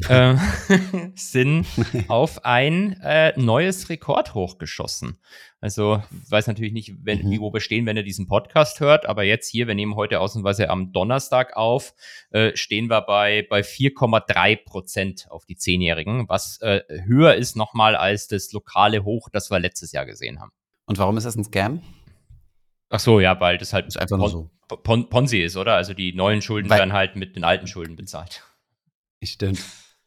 [SPEAKER 1] äh, sind auf ein äh, neues Rekord hochgeschossen. Also weiß natürlich nicht, wenn, mhm. wie wo wir stehen, wenn ihr diesen Podcast hört, aber jetzt hier, wir nehmen heute ausnahmsweise am Donnerstag auf, äh, stehen wir bei, bei 4,3 Prozent auf die Zehnjährigen, was äh, höher ist nochmal als das lokale Hoch, das wir letztes Jahr gesehen haben.
[SPEAKER 2] Und warum ist das ein Scam?
[SPEAKER 1] Ach so, ja, weil das halt
[SPEAKER 2] ist einfach nur so.
[SPEAKER 1] Pon Ponzi ist, oder? Also die neuen Schulden weil werden halt mit den alten Schulden bezahlt.
[SPEAKER 2] Stimmt.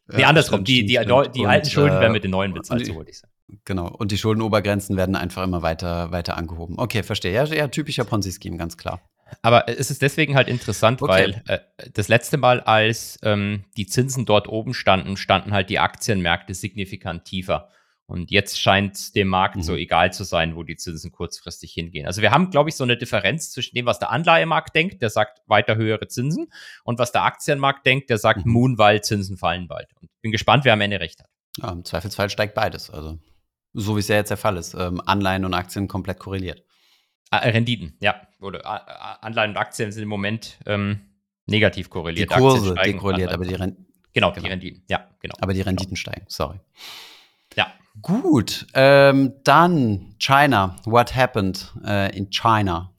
[SPEAKER 1] Nee, ja, andersrum. Stimmt, die, die, stimmt. die, alten und, Schulden werden mit den neuen bezahlt,
[SPEAKER 2] so wollte ich sagen. Genau. Und die Schuldenobergrenzen werden einfach immer weiter, weiter angehoben. Okay, verstehe. Ja, ja typischer Ponzi-Scheme, ganz klar.
[SPEAKER 1] Aber es ist deswegen halt interessant, okay. weil äh, das letzte Mal, als ähm, die Zinsen dort oben standen, standen halt die Aktienmärkte signifikant tiefer. Und jetzt scheint dem Markt mhm. so egal zu sein, wo die Zinsen kurzfristig hingehen. Also wir haben, glaube ich, so eine Differenz zwischen dem, was der Anleihemarkt denkt, der sagt weiter höhere Zinsen, und was der Aktienmarkt denkt, der sagt mhm. Moon, weil Zinsen fallen bald. Und bin gespannt, wer am Ende recht hat.
[SPEAKER 2] Ja, Im Zweifelsfall steigt beides. Also so wie es ja jetzt der Fall ist. Ähm, Anleihen und Aktien komplett korreliert.
[SPEAKER 1] Ah, äh, Renditen, ja. Oder äh, Anleihen und Aktien sind im Moment ähm, negativ korreliert.
[SPEAKER 2] Die Kurse dekorreliert, aber die Renditen.
[SPEAKER 1] Genau, genau, die Renditen, ja, genau.
[SPEAKER 2] Aber die Renditen genau. steigen, sorry. Gut, ähm, dann China. What happened äh, in China?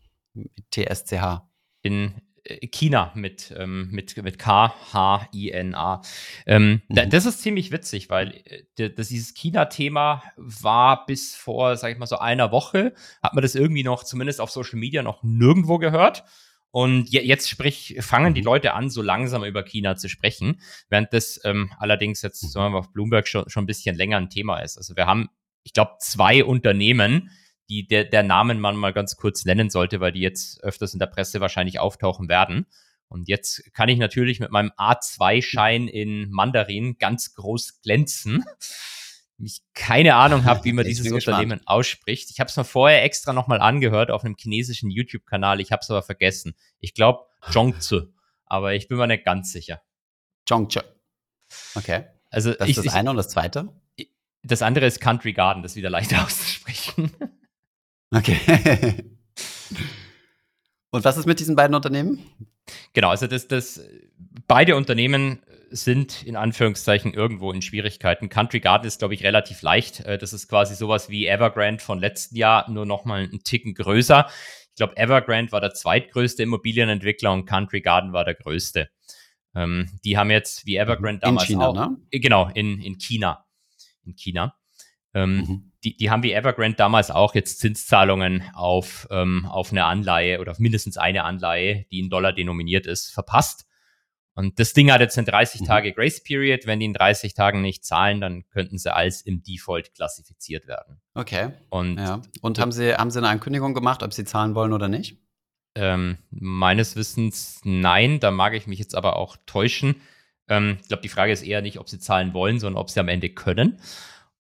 [SPEAKER 2] TSCH.
[SPEAKER 1] In äh, China mit, ähm, mit, mit K, H, I, N, A. Ähm, mhm. Das ist ziemlich witzig, weil äh, das, dieses China-Thema war bis vor, sag ich mal, so einer Woche, hat man das irgendwie noch, zumindest auf Social Media, noch nirgendwo gehört. Und jetzt sprich, fangen die mhm. Leute an, so langsam über China zu sprechen, während das ähm, allerdings jetzt sagen wir, auf Bloomberg schon, schon ein bisschen länger ein Thema ist. Also wir haben, ich glaube, zwei Unternehmen, die der, der Namen man mal ganz kurz nennen sollte, weil die jetzt öfters in der Presse wahrscheinlich auftauchen werden. Und jetzt kann ich natürlich mit meinem A2-Schein in Mandarin ganz groß glänzen ich keine Ahnung habe, wie man dieses Unternehmen gespannt. ausspricht. Ich habe es mir vorher extra nochmal angehört auf einem chinesischen YouTube-Kanal. Ich habe es aber vergessen. Ich glaube Zhongzi, aber ich bin mir nicht ganz sicher.
[SPEAKER 2] Zhongzi. Okay. Also das ich, ist das eine und das zweite?
[SPEAKER 1] Das andere ist Country Garden, das ist wieder leichter auszusprechen.
[SPEAKER 2] Okay. und was ist mit diesen beiden Unternehmen?
[SPEAKER 1] Genau, also das, das beide Unternehmen sind in Anführungszeichen irgendwo in Schwierigkeiten. Country Garden ist, glaube ich, relativ leicht. Äh, das ist quasi sowas wie Evergrande von letzten Jahr, nur noch mal einen Ticken größer. Ich glaube, Evergrande war der zweitgrößte Immobilienentwickler und Country Garden war der größte. Ähm, die haben jetzt wie Evergrande damals
[SPEAKER 2] in China,
[SPEAKER 1] auch,
[SPEAKER 2] ne?
[SPEAKER 1] Äh, genau, in, in China. In China. Ähm, mhm. die, die haben wie Evergrande damals auch jetzt Zinszahlungen auf, ähm, auf eine Anleihe oder auf mindestens eine Anleihe, die in Dollar denominiert ist, verpasst. Und das Ding hat jetzt eine 30 mhm. Tage Grace Period. Wenn die in 30 Tagen nicht zahlen, dann könnten sie als im Default klassifiziert werden.
[SPEAKER 2] Okay. Und, ja. Und haben sie, haben sie eine Ankündigung gemacht, ob sie zahlen wollen oder nicht?
[SPEAKER 1] Ähm, meines Wissens nein. Da mag ich mich jetzt aber auch täuschen. Ähm, ich glaube, die Frage ist eher nicht, ob sie zahlen wollen, sondern ob sie am Ende können.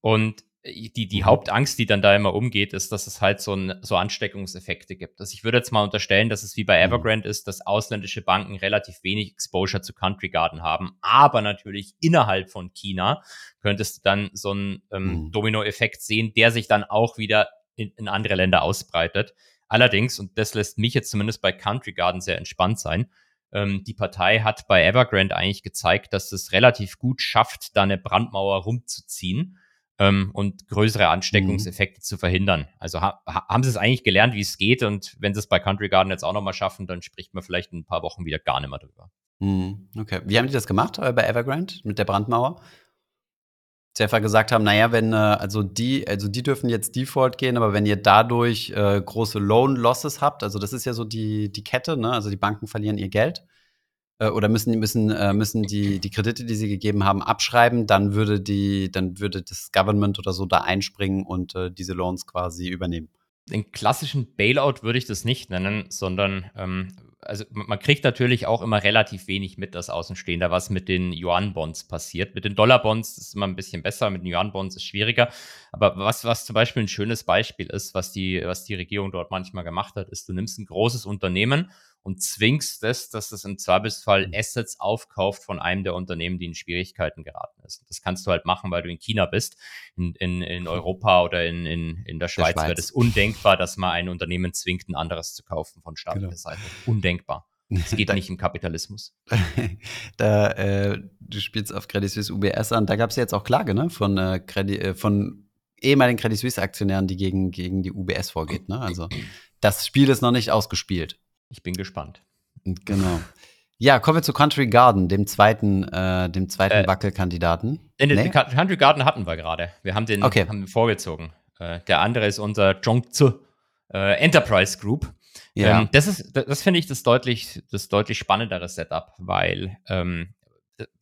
[SPEAKER 1] Und die, die mhm. Hauptangst, die dann da immer umgeht, ist, dass es halt so, ein, so Ansteckungseffekte gibt. Also ich würde jetzt mal unterstellen, dass es wie bei mhm. Evergrande ist, dass ausländische Banken relativ wenig Exposure zu Country Garden haben. Aber natürlich innerhalb von China könntest du dann so einen ähm, mhm. Dominoeffekt sehen, der sich dann auch wieder in, in andere Länder ausbreitet. Allerdings, und das lässt mich jetzt zumindest bei Country Garden sehr entspannt sein, ähm, die Partei hat bei Evergrande eigentlich gezeigt, dass es relativ gut schafft, da eine Brandmauer rumzuziehen ähm, und größere Ansteckungseffekte mhm. zu verhindern. Also ha haben sie es eigentlich gelernt, wie es geht und wenn sie es bei Country Garden jetzt auch nochmal schaffen, dann spricht man vielleicht in ein paar Wochen wieder gar nicht mehr drüber.
[SPEAKER 2] Mhm. Okay. Wie haben die das gemacht äh, bei Evergrande mit der Brandmauer? Sie einfach gesagt haben, naja, wenn, äh, also die, also die dürfen jetzt Default gehen, aber wenn ihr dadurch äh, große Loan Losses habt, also das ist ja so die, die Kette, ne? Also die Banken verlieren ihr Geld äh, oder müssen, müssen, äh, müssen die, die Kredite, die sie gegeben haben, abschreiben, dann würde die, dann würde das Government oder so da einspringen und äh, diese Loans quasi übernehmen.
[SPEAKER 1] Den klassischen Bailout würde ich das nicht nennen, sondern ähm, also man kriegt natürlich auch immer relativ wenig mit als Außenstehender, was mit den Yuan-Bonds passiert. Mit den Dollar-Bonds ist es immer ein bisschen besser, mit den Yuan-Bonds ist es schwieriger. Aber was, was zum Beispiel ein schönes Beispiel ist, was die, was die Regierung dort manchmal gemacht hat, ist, du nimmst ein großes Unternehmen und zwingst es, dass das im Zweifelsfall
[SPEAKER 2] Mhm.
[SPEAKER 1] Assets aufkauft von einem der Unternehmen, die in Schwierigkeiten geraten ist. Das kannst du halt machen, weil du in China bist. In, in, in Europa oder in, in, in der Schweiz,
[SPEAKER 2] Schweiz.
[SPEAKER 1] wäre das undenkbar, dass man ein Unternehmen zwingt, ein anderes zu kaufen von staatlicher
[SPEAKER 2] Genau.
[SPEAKER 1] Seite. Undenkbar. Das geht
[SPEAKER 2] Da-
[SPEAKER 1] nicht im Kapitalismus.
[SPEAKER 2] da, äh, du spielst auf Credit Suisse UBS an. Da gab es ja jetzt auch Klage, ne? Von, äh, Credit, äh, von ehemaligen Credit Suisse-Aktionären, die gegen, gegen die UBS vorgeht, ne? Also das Spiel ist noch nicht ausgespielt.
[SPEAKER 1] Ich bin gespannt.
[SPEAKER 2] Genau. Ja, kommen wir zu Country Garden, dem zweiten, äh, dem zweiten
[SPEAKER 1] Äh,
[SPEAKER 2] Wackelkandidaten.
[SPEAKER 1] Den,
[SPEAKER 2] Nee?
[SPEAKER 1] den Country Garden hatten wir gerade. Wir haben den
[SPEAKER 2] Okay.
[SPEAKER 1] haben wir vorgezogen. Äh, der andere ist unser Zhongzi äh, Enterprise Group.
[SPEAKER 2] Ja.
[SPEAKER 1] Ähm, das ist, das, das finde ich das deutlich, das deutlich spannendere Setup, weil ähm,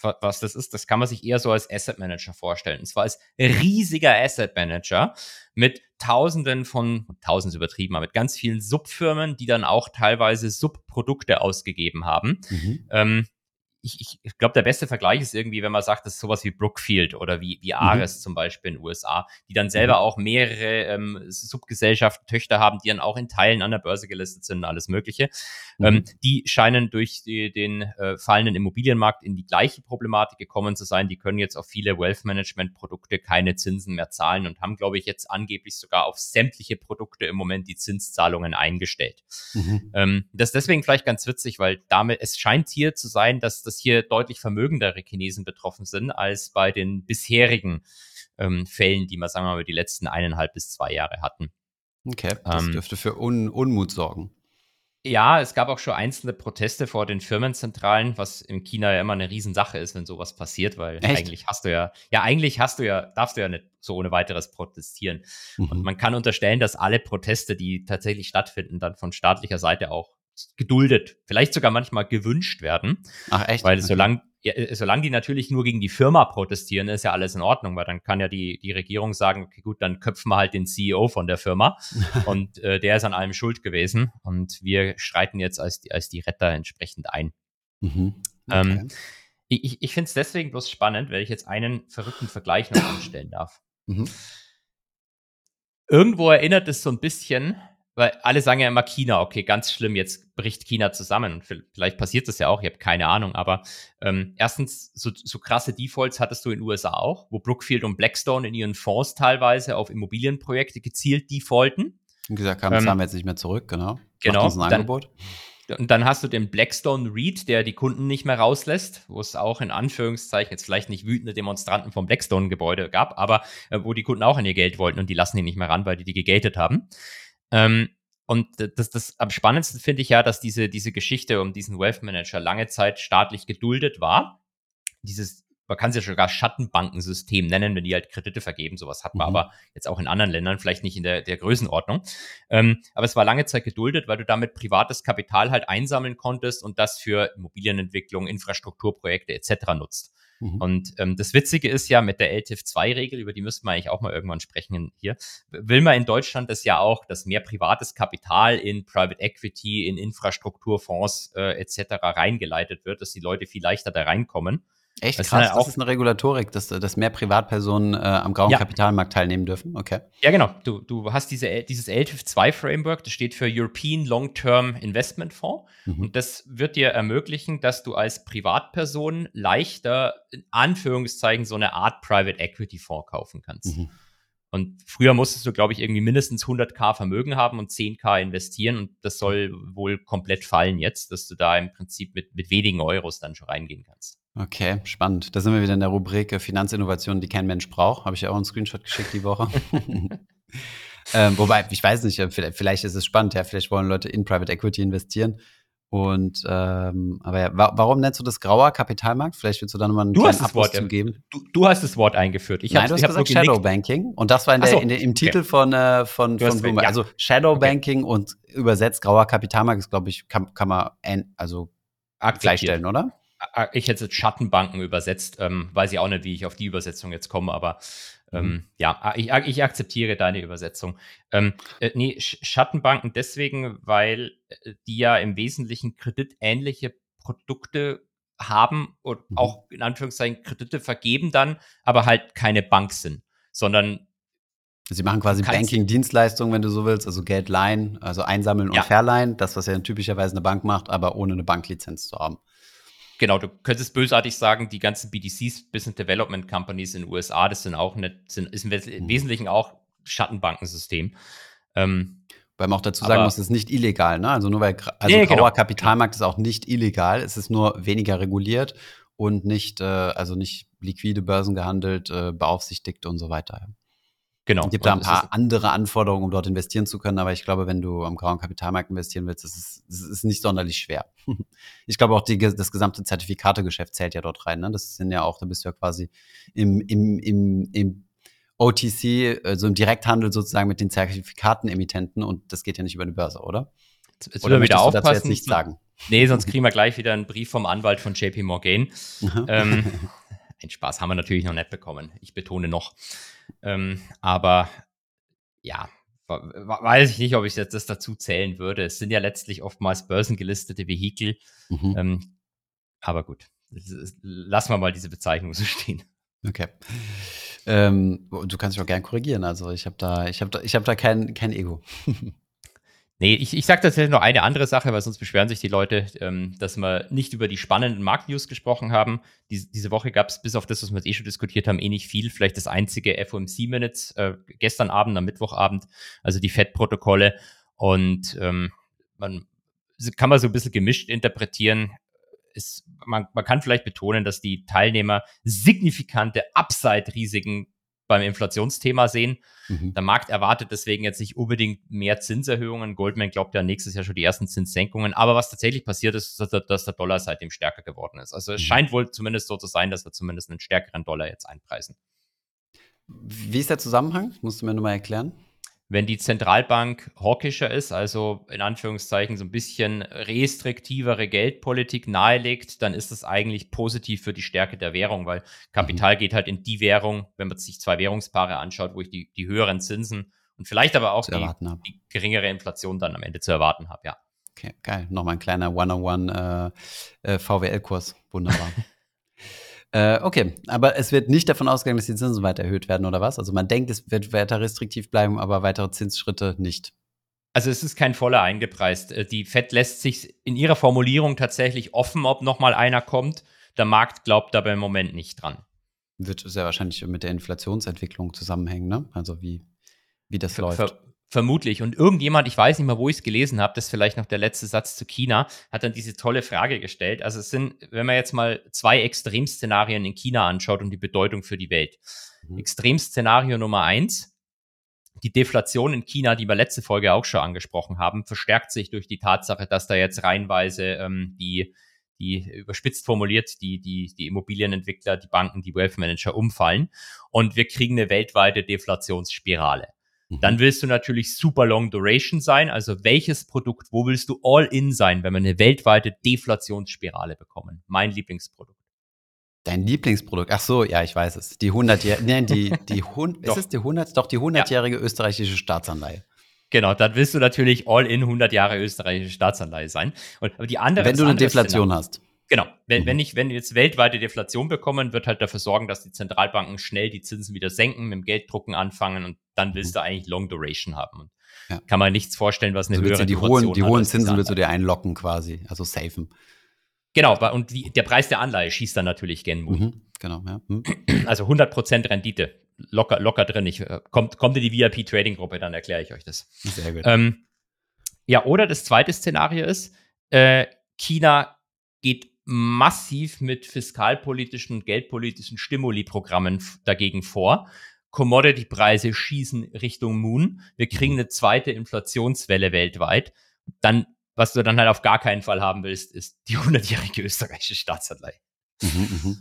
[SPEAKER 1] was das ist, das kann man sich eher so als Asset Manager vorstellen. Und zwar als riesiger Asset Manager mit Tausenden von, Tausend übertrieben, aber mit ganz vielen Subfirmen, die dann auch teilweise Subprodukte ausgegeben haben.
[SPEAKER 2] Mhm.
[SPEAKER 1] Ähm, ich, ich, ich glaube, der beste Vergleich ist irgendwie, wenn man sagt, das ist sowas wie Brookfield oder wie, wie Ares zum Beispiel in den USA, die dann selber auch mehrere ähm, Subgesellschaften, Töchter haben, die dann auch in Teilen an der Börse gelistet sind und alles Mögliche.
[SPEAKER 2] Mhm.
[SPEAKER 1] Ähm, die scheinen durch die, den äh, fallenden Immobilienmarkt in die gleiche Problematik gekommen zu sein. Die können jetzt auf viele Wealth Management Produkte keine Zinsen mehr zahlen und haben, glaube ich, jetzt angeblich sogar auf sämtliche Produkte im Moment die Zinszahlungen eingestellt.
[SPEAKER 2] Mhm.
[SPEAKER 1] Ähm, das ist deswegen vielleicht ganz witzig, weil damit, es scheint hier zu sein, dass, dass hier deutlich vermögendere Chinesen betroffen sind als bei den bisherigen ähm, Fällen, die wir, sagen wir mal, die letzten eineinhalb bis zwei Jahre hatten.
[SPEAKER 2] Okay, das
[SPEAKER 1] Ähm,
[SPEAKER 2] dürfte für Un Unmut sorgen.
[SPEAKER 1] Ja, es gab auch schon einzelne Proteste vor den Firmenzentralen, was in China ja immer eine Riesensache ist, wenn sowas passiert, weil
[SPEAKER 2] Echt?
[SPEAKER 1] eigentlich hast du ja, ja, eigentlich hast du ja, darfst du ja nicht so ohne weiteres protestieren. Und
[SPEAKER 2] Mhm.
[SPEAKER 1] man kann unterstellen, dass alle Proteste, die tatsächlich stattfinden, dann von staatlicher Seite auch geduldet, vielleicht sogar manchmal gewünscht werden.
[SPEAKER 2] Ach, echt?
[SPEAKER 1] Weil
[SPEAKER 2] Okay.
[SPEAKER 1] solange ja, äh, solange die natürlich nur gegen die Firma protestieren, ist ja alles in Ordnung, weil dann kann ja die, die Regierung sagen, okay, gut, dann köpfen wir halt den CEO von der Firma und äh, der ist an allem schuld gewesen und wir schreiten jetzt als die, als die Retter entsprechend ein.
[SPEAKER 2] Mhm.
[SPEAKER 1] Ähm, Ich, ich, ich finde es deswegen bloß spannend, weil ich jetzt einen verrückten Vergleich noch anstellen darf.
[SPEAKER 2] Mhm.
[SPEAKER 1] Irgendwo erinnert es so ein bisschen, weil alle sagen ja immer China, okay, ganz schlimm, jetzt bricht China zusammen. Vielleicht passiert das ja auch, ich habe keine Ahnung. Aber ähm, erstens, so, so krasse Defaults hattest du in den USA auch, wo Brookfield und Blackstone in ihren Fonds teilweise auf Immobilienprojekte gezielt defaulten.
[SPEAKER 2] Und gesagt haben,
[SPEAKER 1] Ähm,
[SPEAKER 2] zahlen wir jetzt nicht mehr zurück, genau.
[SPEAKER 1] genau,
[SPEAKER 2] ein
[SPEAKER 1] dann-
[SPEAKER 2] Angebot.
[SPEAKER 1] Und dann hast du den Blackstone REIT, der die Kunden nicht mehr rauslässt, wo es auch in Anführungszeichen jetzt vielleicht nicht wütende Demonstranten vom Blackstone-Gebäude gab, aber äh, wo die Kunden auch an ihr Geld wollten und die lassen die nicht mehr ran, weil die die gegatet haben. Ähm, und das, das am spannendsten finde ich ja, dass diese, diese Geschichte um diesen Wealth Manager lange Zeit staatlich geduldet war. Dieses, man kann es ja sogar Schattenbankensystem nennen, wenn die halt Kredite vergeben. Sowas hat man
[SPEAKER 2] Mhm.
[SPEAKER 1] aber jetzt auch in anderen Ländern, vielleicht nicht in der, der Größenordnung. Ähm, aber es war lange Zeit geduldet, weil du damit privates Kapital halt einsammeln konntest und das für Immobilienentwicklung, Infrastrukturprojekte etc. nutzt.
[SPEAKER 2] Mhm.
[SPEAKER 1] Und ähm, das Witzige ist ja mit der LTIF-2-Regel, über die müssten wir eigentlich auch mal irgendwann sprechen hier, will man in Deutschland das ja auch, dass mehr privates Kapital in Private Equity, in Infrastrukturfonds äh, etc. reingeleitet wird, dass die Leute viel leichter da reinkommen.
[SPEAKER 2] Echt
[SPEAKER 1] das
[SPEAKER 2] krass,
[SPEAKER 1] sind ja
[SPEAKER 2] das ist eine Regulatorik, dass, dass mehr Privatpersonen äh, am grauen
[SPEAKER 1] Ja.
[SPEAKER 2] Kapitalmarkt teilnehmen dürfen. Okay.
[SPEAKER 1] Ja, genau. Du, du hast diese, dieses LTIF-2-Framework, das steht für European Long-Term Investment Fonds.
[SPEAKER 2] Mhm.
[SPEAKER 1] Und das wird dir ermöglichen, dass du als Privatperson leichter, in Anführungszeichen, so eine Art Private Equity Fonds kaufen kannst.
[SPEAKER 2] Mhm.
[SPEAKER 1] Und früher musstest du, glaube ich, irgendwie mindestens 100k Vermögen haben und 10k investieren. Und das soll wohl komplett fallen jetzt, dass du da im Prinzip mit, mit wenigen Euros dann schon reingehen kannst.
[SPEAKER 2] Okay, spannend. Da sind wir wieder in der Rubrik äh, Finanzinnovationen, die kein Mensch braucht. Habe ich ja auch einen Screenshot geschickt die Woche. ähm, wobei, ich weiß nicht, äh, vielleicht, vielleicht ist es spannend, ja, vielleicht wollen Leute in Private Equity investieren. Und ähm, aber ja, wa warum nennst du das grauer Kapitalmarkt? Vielleicht willst du da nochmal einen
[SPEAKER 1] Du
[SPEAKER 2] kleinen
[SPEAKER 1] hast das
[SPEAKER 2] Abriss
[SPEAKER 1] Wort, ja.
[SPEAKER 2] zugeben.
[SPEAKER 1] Du, du hast das Wort eingeführt. Ich
[SPEAKER 2] Nein,
[SPEAKER 1] hab-
[SPEAKER 2] du hast
[SPEAKER 1] ich
[SPEAKER 2] gesagt
[SPEAKER 1] nur genickt.
[SPEAKER 2] Shadowbanking und das war in der,
[SPEAKER 1] so,
[SPEAKER 2] in der, im
[SPEAKER 1] okay.
[SPEAKER 2] Titel von, äh, von,
[SPEAKER 1] Du
[SPEAKER 2] von Bloomberg.
[SPEAKER 1] ja.
[SPEAKER 2] Also Shadowbanking und übersetzt grauer Kapitalmarkt ist, glaube ich, kann, kann man ein, also
[SPEAKER 1] Akzeptiert.
[SPEAKER 2] gleichstellen, oder?
[SPEAKER 1] Ah, Ich hätte jetzt Schattenbanken übersetzt. Ähm, weiß ich auch nicht, wie ich auf die Übersetzung jetzt komme, aber ähm,
[SPEAKER 2] Mhm.
[SPEAKER 1] ja, ah, ich, ich akzeptiere deine Übersetzung. Ähm, äh, nee, Sch- Schattenbanken deswegen, weil äh, die ja im Wesentlichen kreditähnliche Produkte haben und
[SPEAKER 2] Mhm.
[SPEAKER 1] auch in Anführungszeichen Kredite vergeben dann, aber halt keine Bank sind, sondern
[SPEAKER 2] Sie machen quasi Banking-Dienstleistungen, wenn du so willst, also Geld leihen, also einsammeln ja. und verleihen, das, was ja typischerweise eine Bank macht, aber ohne eine Banklizenz zu haben.
[SPEAKER 1] Genau, du könntest bösartig sagen, die ganzen BDCs, Business Development Companies in den USA, das sind auch nicht, sind, ist im mhm. Wesentlichen auch Schattenbankensystem.
[SPEAKER 2] Ähm, weil man auch dazu sagen muss, es ist nicht illegal, ne? Also nur weil also nee, grauer genau. Kapitalmarkt ist auch nicht illegal, es ist nur weniger reguliert und nicht, äh, also nicht liquide Börsen gehandelt, äh, beaufsichtigt und so weiter. Genau. Es gibt da ein paar andere Anforderungen, um dort investieren zu können, aber ich glaube, wenn du am grauen Kapitalmarkt investieren willst, das ist, ist nicht sonderlich schwer. ich glaube auch, die, das gesamte Zertifikategeschäft zählt ja dort rein. Ne? Das sind ja auch, da bist du ja quasi im, im, im, im OTC, also im Direkthandel sozusagen mit den Zertifikatenemittenten und das geht ja nicht über eine Börse, oder?
[SPEAKER 1] Jetzt, jetzt oder wieder aufpassen. jetzt nicht sagen? Nee, sonst kriegen wir gleich wieder einen Brief vom Anwalt von JP Morgan. ähm, ein Spaß haben wir natürlich noch nicht bekommen. Ich betone noch. Ähm, aber ja, weiß ich nicht, ob ich jetzt das dazu zählen würde. Es sind ja letztlich oftmals börsengelistete Vehikel. Mhm. Ähm, aber gut, lassen wir mal diese Bezeichnung so stehen.
[SPEAKER 2] Okay. Ähm, du kannst dich auch gern korrigieren. Also ich habe da, ich habe da, ich habe da kein, kein Ego.
[SPEAKER 1] Nee, ich, ich sage tatsächlich noch eine andere Sache, weil sonst beschweren sich die Leute, ähm, dass wir nicht über die spannenden Marktnews gesprochen haben. Dies, diese Woche gab es bis auf das, was wir jetzt eh schon diskutiert haben, eh nicht viel. Vielleicht das einzige FOMC-Minutes äh, gestern Abend, am Mittwochabend, also die FED-Protokolle. Und ähm, man kann man so ein bisschen gemischt interpretieren. Es, man, man kann vielleicht betonen, dass die Teilnehmer signifikante Upside-Risiken beim Inflationsthema sehen. Mhm. Der Markt erwartet deswegen jetzt nicht unbedingt mehr Zinserhöhungen. Goldman glaubt ja nächstes Jahr schon die ersten Zinssenkungen. Aber was tatsächlich passiert ist, dass der, dass der Dollar seitdem stärker geworden ist. Also es mhm. scheint wohl zumindest so zu sein, dass wir zumindest einen stärkeren Dollar jetzt einpreisen.
[SPEAKER 2] Wie ist der Zusammenhang? Musst du mir nur mal erklären?
[SPEAKER 1] Wenn die Zentralbank hawkischer ist, also in Anführungszeichen so ein bisschen restriktivere Geldpolitik nahelegt, dann ist das eigentlich positiv für die Stärke der Währung, weil Kapital mhm. geht halt in die Währung, wenn man sich zwei Währungspaare anschaut, wo ich die, die höheren Zinsen und vielleicht aber auch die, die, geringere Inflation dann am Ende zu erwarten habe, ja.
[SPEAKER 2] Okay, geil. Nochmal ein kleiner One-on-One äh, äh, VWL-Kurs. Wunderbar. Äh, okay, aber es wird nicht davon ausgegangen, dass die Zinsen weiter erhöht werden, oder was? Also man denkt, es wird weiter restriktiv bleiben, aber weitere Zinsschritte nicht.
[SPEAKER 1] Also es ist kein voller eingepreist. Äh, die FED lässt sich in ihrer Formulierung tatsächlich offen, ob nochmal einer kommt. Der Markt glaubt dabei im Moment nicht dran.
[SPEAKER 2] Wird sehr wahrscheinlich mit der Inflationsentwicklung zusammenhängen, ne? Also wie, wie das
[SPEAKER 1] ver,
[SPEAKER 2] läuft.
[SPEAKER 1] Ver, Vermutlich. Und irgendjemand, ich weiß nicht mehr, wo ich es gelesen habe, das ist vielleicht noch der letzte Satz zu China, hat dann diese tolle Frage gestellt. Also es sind, wenn man jetzt mal zwei Extremszenarien in China anschaut und die Bedeutung für die Welt. Mhm. Extremszenario Nummer eins, die Deflation in China, die wir letzte Folge auch schon angesprochen haben, verstärkt sich durch die Tatsache, dass da jetzt reinweise ähm, die, die überspitzt formuliert, die, die, die Immobilienentwickler, die Banken, die Wealth Manager umfallen. Und wir kriegen eine weltweite Deflationsspirale. Dann mhm. willst du natürlich super long duration sein. Also welches Produkt, wo willst du all in sein, wenn wir eine weltweite Deflationsspirale bekommen? Mein Lieblingsprodukt.
[SPEAKER 2] Dein Lieblingsprodukt? Ach so, ja, ich weiß es. Die 100-jährige, nein, die, die, ist es die 100, doch die 100-jährige ja. österreichische Staatsanleihe.
[SPEAKER 1] Genau, dann willst du natürlich all in 100 Jahre österreichische Staatsanleihe sein. Und, aber die andere
[SPEAKER 2] Wenn du eine Deflation Szenario. hast.
[SPEAKER 1] Genau. Wenn, mhm. wenn ich, wenn wir jetzt weltweite Deflation bekommen, wird halt dafür sorgen, dass die Zentralbanken schnell die Zinsen wieder senken, mit dem Gelddrucken anfangen und dann willst mhm. du eigentlich Long Duration haben. Und ja. Kann man nichts vorstellen, was eine also höhere
[SPEAKER 2] die hohen, die hohen Zinsen willst du dir einlocken quasi, also safen.
[SPEAKER 1] Genau, und die, der Preis der Anleihe schießt dann natürlich gen. Mhm,
[SPEAKER 2] genau, ja. Mhm.
[SPEAKER 1] Also 100% Rendite, locker, locker drin. Ich, äh, kommt, kommt in die VIP-Trading-Gruppe, dann erkläre ich euch das. Sehr gut. Ähm, ja, oder das zweite Szenario ist, äh, China geht massiv mit fiskalpolitischen und geldpolitischen Stimuli-Programmen dagegen vor. Commodity-Preise schießen Richtung Moon. Wir kriegen eine zweite Inflationswelle weltweit. Dann, was du dann halt auf gar keinen Fall haben willst, ist die 100-jährige österreichische Staatsanleihe. Mhm,
[SPEAKER 2] mh.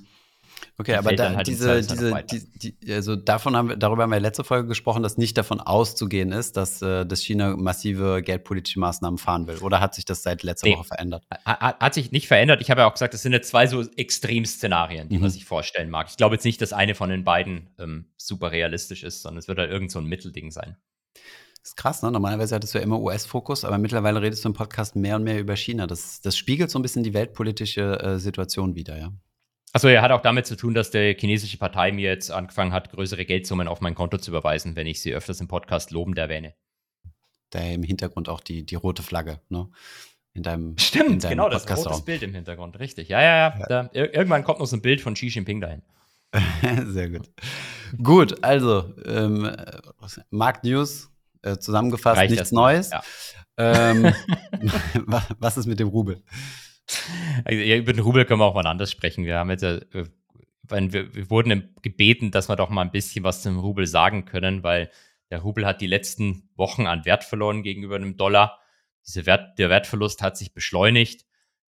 [SPEAKER 2] Okay, aber da, halt diese, diese, die, die, also davon haben wir, darüber haben wir letzte Folge gesprochen, dass nicht davon auszugehen ist, dass, äh, dass China massive geldpolitische Maßnahmen fahren will. Oder hat sich das seit letzter nee, Woche verändert?
[SPEAKER 1] Hat, hat, sich nicht verändert. Ich habe ja auch gesagt, das sind jetzt zwei so Extremszenarien, die mhm. man sich vorstellen mag. Ich glaube jetzt nicht, dass eine von den beiden ähm, super realistisch ist, sondern es wird halt irgend so ein Mittelding sein.
[SPEAKER 2] Das ist krass, ne? Normalerweise hattest du ja immer US-Fokus, aber mittlerweile redest du im Podcast mehr und mehr über China. Das, das spiegelt so ein bisschen die weltpolitische äh, Situation wieder, ja.
[SPEAKER 1] Also er hat auch damit zu tun, dass die chinesische Partei mir jetzt angefangen hat, größere Geldsummen auf mein Konto zu überweisen, wenn ich sie öfters im Podcast lobend erwähne.
[SPEAKER 2] Da im Hintergrund auch die, die rote Flagge, ne? In deinem
[SPEAKER 1] Stimmt,
[SPEAKER 2] in deinem
[SPEAKER 1] genau, das rotes
[SPEAKER 2] Podcastraum.
[SPEAKER 1] Bild im Hintergrund, richtig. Ja, ja, ja. Da, ir irgendwann kommt noch so ein Bild von Xi Jinping dahin.
[SPEAKER 2] Sehr gut. Gut, also ähm, äh, Markt-News äh, zusammengefasst,
[SPEAKER 1] Reicht
[SPEAKER 2] nichts Neues.
[SPEAKER 1] ja.
[SPEAKER 2] Ähm, wa- was ist mit dem Rubel?
[SPEAKER 1] Also, ja, über den Rubel können wir auch mal anders sprechen. Wir haben jetzt, äh, wenn wir, wir wurden gebeten, dass wir doch mal ein bisschen was zum Rubel sagen können, weil der Rubel hat die letzten Wochen an Wert verloren gegenüber dem Dollar. Diese Wert, der Wertverlust hat sich beschleunigt.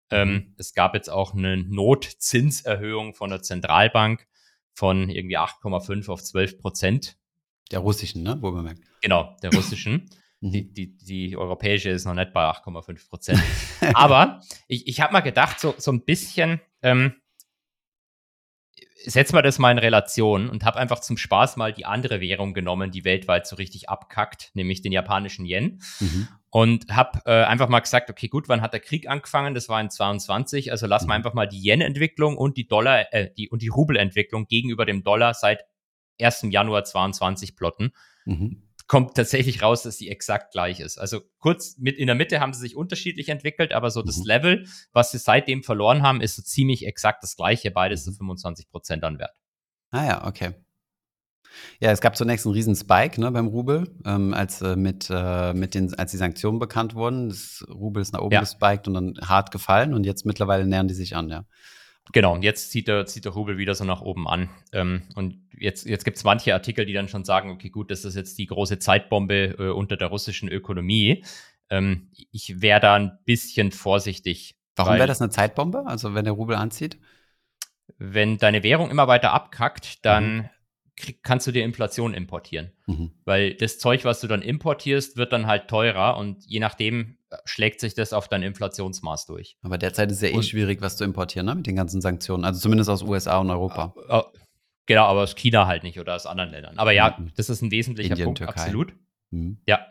[SPEAKER 1] Ähm, es gab jetzt auch eine Notzinserhöhung von der Zentralbank von irgendwie 8,5 auf 12 Prozent.
[SPEAKER 2] Der russischen, ne? Wo man merkt.
[SPEAKER 1] Genau, der russischen.
[SPEAKER 2] Mhm.
[SPEAKER 1] Die, die, die europäische ist noch nicht bei 8,5 Prozent. Aber ich, ich habe mal gedacht, so, so ein bisschen, ähm, setz mal das mal in Relation und habe einfach zum Spaß mal die andere Währung genommen, die weltweit so richtig abkackt, nämlich den japanischen Yen.
[SPEAKER 2] Mhm.
[SPEAKER 1] Und habe äh, einfach mal gesagt, okay, gut, wann hat der Krieg angefangen? Das war in 22. Also lass mal
[SPEAKER 2] Mhm.
[SPEAKER 1] einfach mal die Yen-Entwicklung und die Dollar, äh, die und die Rubel-Entwicklung gegenüber dem Dollar seit 1. Januar 22 plotten
[SPEAKER 2] Mhm.
[SPEAKER 1] Kommt tatsächlich raus, dass die exakt gleich ist. Also kurz mit in der Mitte haben sie sich unterschiedlich entwickelt, aber so das
[SPEAKER 2] Mhm.
[SPEAKER 1] Level, was sie seitdem verloren haben, ist so ziemlich exakt das gleiche, beides zu 25 Prozent an Wert.
[SPEAKER 2] Ah ja, okay. Ja, es gab zunächst einen riesen Spike ne, beim Rubel, ähm, als, äh, mit, äh, mit den, als die Sanktionen bekannt wurden. Das Rubel ist nach oben
[SPEAKER 1] Ja.
[SPEAKER 2] gespiked und dann hart gefallen und jetzt mittlerweile nähern die sich an, ja.
[SPEAKER 1] Genau, und jetzt zieht der, zieht der Rubel wieder so nach oben an. Ähm, und jetzt, jetzt gibt es manche Artikel, die dann schon sagen, okay, gut, das ist jetzt die große Zeitbombe äh, unter der russischen Ökonomie. Ähm, ich wäre da ein bisschen vorsichtig.
[SPEAKER 2] Warum wäre das eine Zeitbombe? Also wenn der Rubel anzieht?
[SPEAKER 1] wenn deine Währung immer weiter abkackt, dann krieg, kannst du dir Inflation importieren.
[SPEAKER 2] Mhm.
[SPEAKER 1] Weil das Zeug, was du dann importierst, wird dann halt teurer und je nachdem schlägt sich das auf dein Inflationsmaß durch.
[SPEAKER 2] Aber derzeit ist es ja eh
[SPEAKER 1] Und-
[SPEAKER 2] schwierig, was zu importieren, ne? Mit den ganzen Sanktionen. Also zumindest aus USA und Europa.
[SPEAKER 1] Äh, Genau, aber aus China halt nicht oder aus anderen Ländern. Aber ja,
[SPEAKER 2] Mhm.
[SPEAKER 1] das ist ein wesentlicher
[SPEAKER 2] Indien,
[SPEAKER 1] Punkt,
[SPEAKER 2] Türkei.
[SPEAKER 1] absolut.
[SPEAKER 2] Mhm.
[SPEAKER 1] Ja.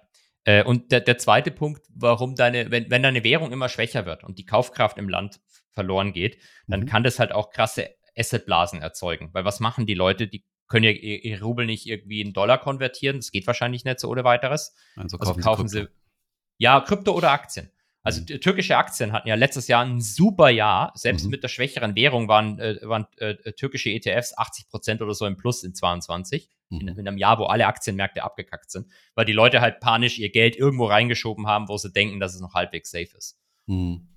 [SPEAKER 1] Äh, und der, der zweite Punkt, warum deine, wenn, wenn deine Währung immer schwächer wird und die Kaufkraft im Land verloren geht, dann
[SPEAKER 2] Mhm.
[SPEAKER 1] kann das halt auch krasse Assetblasen erzeugen. Weil was machen die Leute? Die können ja ihr, ihr Rubel nicht irgendwie in Dollar konvertieren. Das geht wahrscheinlich nicht so ohne weiteres.
[SPEAKER 2] Also
[SPEAKER 1] Also
[SPEAKER 2] kaufen,
[SPEAKER 1] kaufen
[SPEAKER 2] sie.
[SPEAKER 1] Ja, Krypto oder Aktien. Also
[SPEAKER 2] Mhm.
[SPEAKER 1] türkische Aktien hatten ja letztes Jahr ein super Jahr. Selbst
[SPEAKER 2] Mhm.
[SPEAKER 1] mit der schwächeren Währung waren, äh, waren äh, türkische ETFs 80 Prozent oder so im Plus in 22. In,
[SPEAKER 2] Mhm.
[SPEAKER 1] in einem Jahr, wo alle Aktienmärkte abgekackt sind. Weil die Leute halt panisch ihr Geld irgendwo reingeschoben haben, wo sie denken, dass es noch halbwegs safe ist.
[SPEAKER 2] Mhm.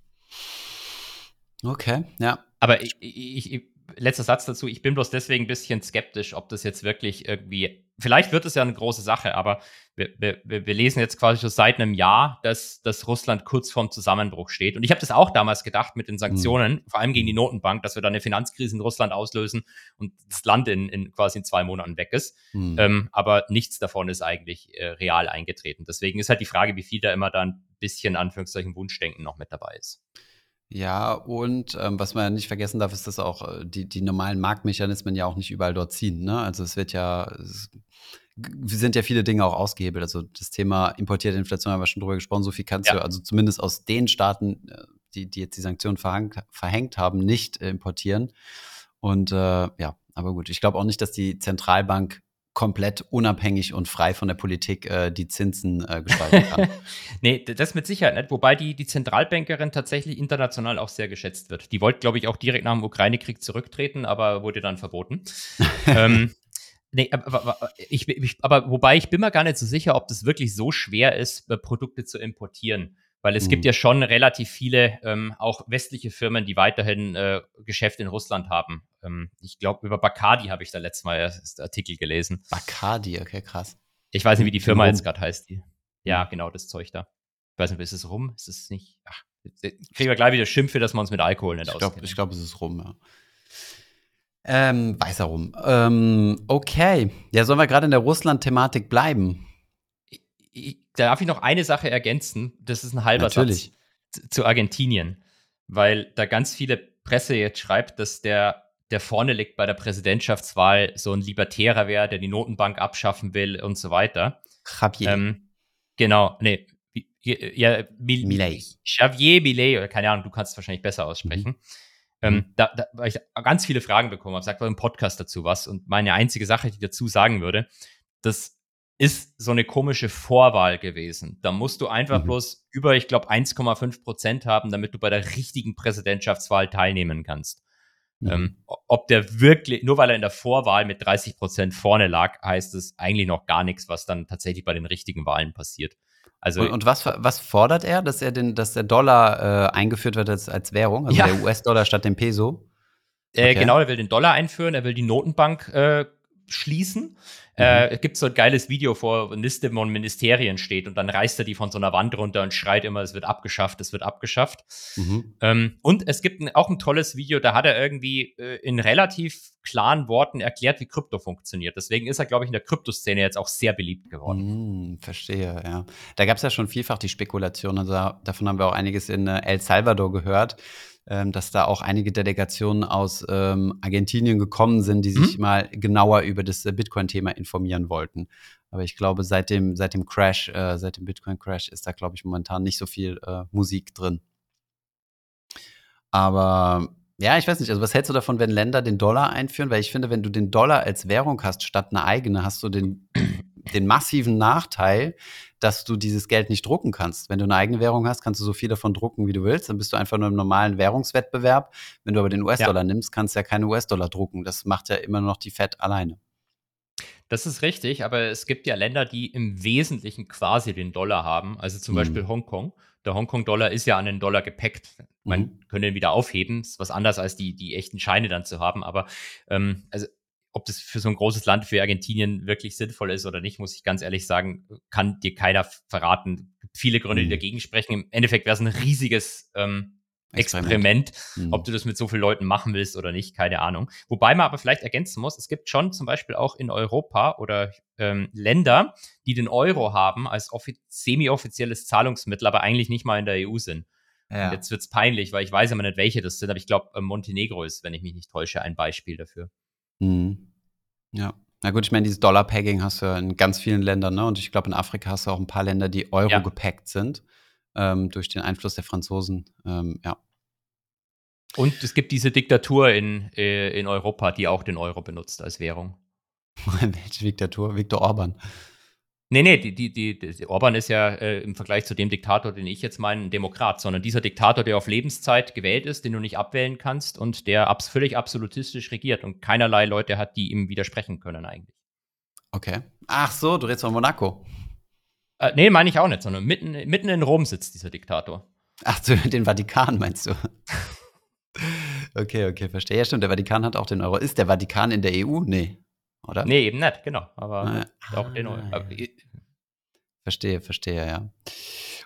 [SPEAKER 2] Okay, ja.
[SPEAKER 1] Aber ich, ich, ich, letzter Satz dazu, ich bin bloß deswegen ein bisschen skeptisch, ob das jetzt wirklich irgendwie, vielleicht wird es ja eine große Sache, aber wir, wir, wir lesen jetzt quasi schon seit einem Jahr, dass, dass Russland kurz vorm Zusammenbruch steht. Und ich habe das auch damals gedacht mit den Sanktionen, vor allem gegen die Notenbank, dass wir da eine Finanzkrise in Russland auslösen und das Land in, in quasi in zwei Monaten weg ist.
[SPEAKER 2] Mhm.
[SPEAKER 1] Ähm, aber nichts davon ist eigentlich äh, real eingetreten. Deswegen ist halt die Frage, wie viel da immer da ein bisschen Anführungszeichen Wunschdenken noch mit dabei ist.
[SPEAKER 2] Ja, und ähm, was man ja nicht vergessen darf, ist, dass auch äh, die, die normalen Marktmechanismen ja auch nicht überall dort ziehen. Ne? Also es wird ja, es sind ja viele Dinge auch ausgehebelt. Also das Thema importierte Inflation haben wir schon drüber gesprochen. So viel kannst
[SPEAKER 1] Ja.
[SPEAKER 2] du, also zumindest aus den Staaten, äh, die, die jetzt die Sanktionen verhängt, verhängt haben, nicht äh, importieren. Und äh, ja, aber gut, ich glaube auch nicht, dass die Zentralbank komplett unabhängig und frei von der Politik äh, die Zinsen äh, gestalten kann.
[SPEAKER 1] nee, das mit Sicherheit nicht. Wobei die, die Zentralbankerin tatsächlich international auch sehr geschätzt wird. Die wollte, glaube ich, auch direkt nach dem Ukraine-Krieg zurücktreten, aber wurde dann verboten. ähm, nee, aber, aber, ich, ich, aber wobei ich bin mir gar nicht so sicher, ob das wirklich so schwer ist, äh, Produkte zu importieren. Weil es
[SPEAKER 2] Mhm.
[SPEAKER 1] gibt ja schon relativ viele, ähm, auch westliche Firmen, die weiterhin äh, Geschäft in Russland haben. Ähm, ich glaube, über Bacardi habe ich da letztes Mal erst Artikel gelesen.
[SPEAKER 2] Bacardi, okay, krass.
[SPEAKER 1] Ich weiß nicht, wie die Firma jetzt gerade heißt. Die. Ja, genau, das Zeug da. Ich weiß nicht, ist es rum? Ist es nicht? Ach, kriegen wir gleich wieder Schimpfe, dass wir uns mit Alkohol nicht
[SPEAKER 2] Ich glaube,
[SPEAKER 1] auskennen.
[SPEAKER 2] ich glaub, es ist rum, ja. Ähm, weißer rum. Ähm, okay. Ja, sollen wir gerade in der Russland-Thematik bleiben?
[SPEAKER 1] Ich- darf ich noch eine Sache ergänzen? Das ist ein halber
[SPEAKER 2] Natürlich.
[SPEAKER 1] Satz zu- Argentinien. Weil da ganz viele Presse jetzt schreibt, dass der, der vorne liegt bei der Präsidentschaftswahl so ein Libertärer wäre, der die Notenbank abschaffen will und so weiter.
[SPEAKER 2] Javier.
[SPEAKER 1] Ähm, genau, nee. Ja, Mil
[SPEAKER 2] Milei.
[SPEAKER 1] Xavier Millet, oder keine Ahnung, du kannst es wahrscheinlich besser aussprechen. Ähm, mhm. da, da, weil ich ganz viele Fragen bekommen habe, sagt im Podcast dazu was. Und meine einzige Sache, die ich dazu sagen würde, das ist so eine komische Vorwahl gewesen. Da musst du einfach mhm. bloß über, ich glaube, 1,5 Prozent haben, damit du bei der richtigen Präsidentschaftswahl teilnehmen kannst. Mhm. Ähm, ob der wirklich, nur weil er in der Vorwahl mit 30 Prozent vorne lag, heißt es eigentlich noch gar nichts, was dann tatsächlich bei den richtigen Wahlen passiert.
[SPEAKER 2] Also, und, und was, was fordert er, dass er den, dass der Dollar äh, eingeführt wird als, als Währung, also ja. der US-Dollar statt dem Peso?
[SPEAKER 1] Äh, okay. Äh, genau, er will den Dollar einführen, er will die Notenbank äh, schließen. Mhm. Äh, gibt so ein geiles Video, wo eine Liste von Ministerien steht und dann reißt er die von so einer Wand runter und schreit immer, es wird abgeschafft, es wird abgeschafft. Mhm. Ähm, und es gibt ein, auch ein tolles Video, da hat er irgendwie äh, in relativ klaren Worten erklärt, wie Krypto funktioniert. Deswegen ist er, glaube ich, in der Kryptoszene jetzt auch sehr beliebt geworden.
[SPEAKER 2] Mhm, verstehe, ja. Da gab es ja schon vielfach die Spekulation, also davon haben wir auch einiges in äh, El Salvador gehört dass da auch einige Delegationen aus ähm, Argentinien gekommen sind, die sich mhm. mal genauer über das äh, Bitcoin-Thema informieren wollten. Aber ich glaube, seit dem, seit dem Crash, äh, seit dem Bitcoin-Crash ist da, glaube ich, momentan nicht so viel äh, Musik drin. Aber ja, ich weiß nicht, also was hältst du davon, wenn Länder den Dollar einführen? Weil ich finde, wenn du den Dollar als Währung hast, statt eine eigene, hast du den, den massiven Nachteil, dass du dieses Geld nicht drucken kannst. Wenn du eine eigene Währung hast, kannst du so viel davon drucken, wie du willst. Dann bist du einfach nur im normalen Währungswettbewerb. Wenn du aber den US-Dollar ja. nimmst, kannst du ja keine US-Dollar drucken. Das macht ja immer noch die Fed alleine.
[SPEAKER 1] Das ist richtig, aber es gibt ja Länder, die im Wesentlichen quasi den Dollar haben. Also zum mhm. Beispiel Hongkong. Der Hongkong-Dollar ist ja an den Dollar gepackt. Man mhm. könnte ihn wieder aufheben. Das ist was anderes als die, die echten Scheine dann zu haben. Aber ähm, also ob das für so ein großes Land wie Argentinien wirklich sinnvoll ist oder nicht, muss ich ganz ehrlich sagen, kann dir keiner verraten. Viele Gründe, die mhm. dagegen sprechen. Im Endeffekt wäre es ein riesiges ähm, Experiment. Experiment. Mhm. Ob du das mit so vielen Leuten machen willst oder nicht, keine Ahnung. Wobei man aber vielleicht ergänzen muss, es gibt schon zum Beispiel auch in Europa oder ähm, Länder, die den Euro haben als semi-offizielles Zahlungsmittel, aber eigentlich nicht mal in der EU sind. Ja. Jetzt es peinlich, weil ich weiß immer nicht, welche das sind, aber ich glaube, äh, Montenegro ist, wenn ich mich nicht täusche, ein Beispiel dafür.
[SPEAKER 2] Mhm. Ja. Na gut, ich meine, dieses Dollar-Pegging hast du ja in ganz vielen Ländern, ne? Und ich glaube, in Afrika hast du auch ein paar Länder, die Euro ja. gepackt sind, ähm, durch den Einfluss der Franzosen. Ähm, ja.
[SPEAKER 1] Und es gibt diese Diktatur in, äh, in Europa, die auch den Euro benutzt als Währung.
[SPEAKER 2] Welche Diktatur? Viktor Orban.
[SPEAKER 1] Nee, nee, die, die, die, die Orban ist ja äh, im Vergleich zu dem Diktator, den ich jetzt meine, ein Demokrat, sondern dieser Diktator, der auf Lebenszeit gewählt ist, den du nicht abwählen kannst und der abs völlig absolutistisch regiert und keinerlei Leute hat, die ihm widersprechen können eigentlich.
[SPEAKER 2] Okay. Ach so, du redest von Monaco.
[SPEAKER 1] Äh, nee, meine ich auch nicht, sondern mitten, mitten in Rom sitzt dieser Diktator.
[SPEAKER 2] Ach, du, den Vatikan meinst du? okay, okay, verstehe. Ja, stimmt, der Vatikan hat auch den Euro. Ist der Vatikan in der EU? Nee oder?
[SPEAKER 1] Nee, eben nicht, genau. Aber ah, auch den
[SPEAKER 2] ah, ja. Verstehe, verstehe, ja.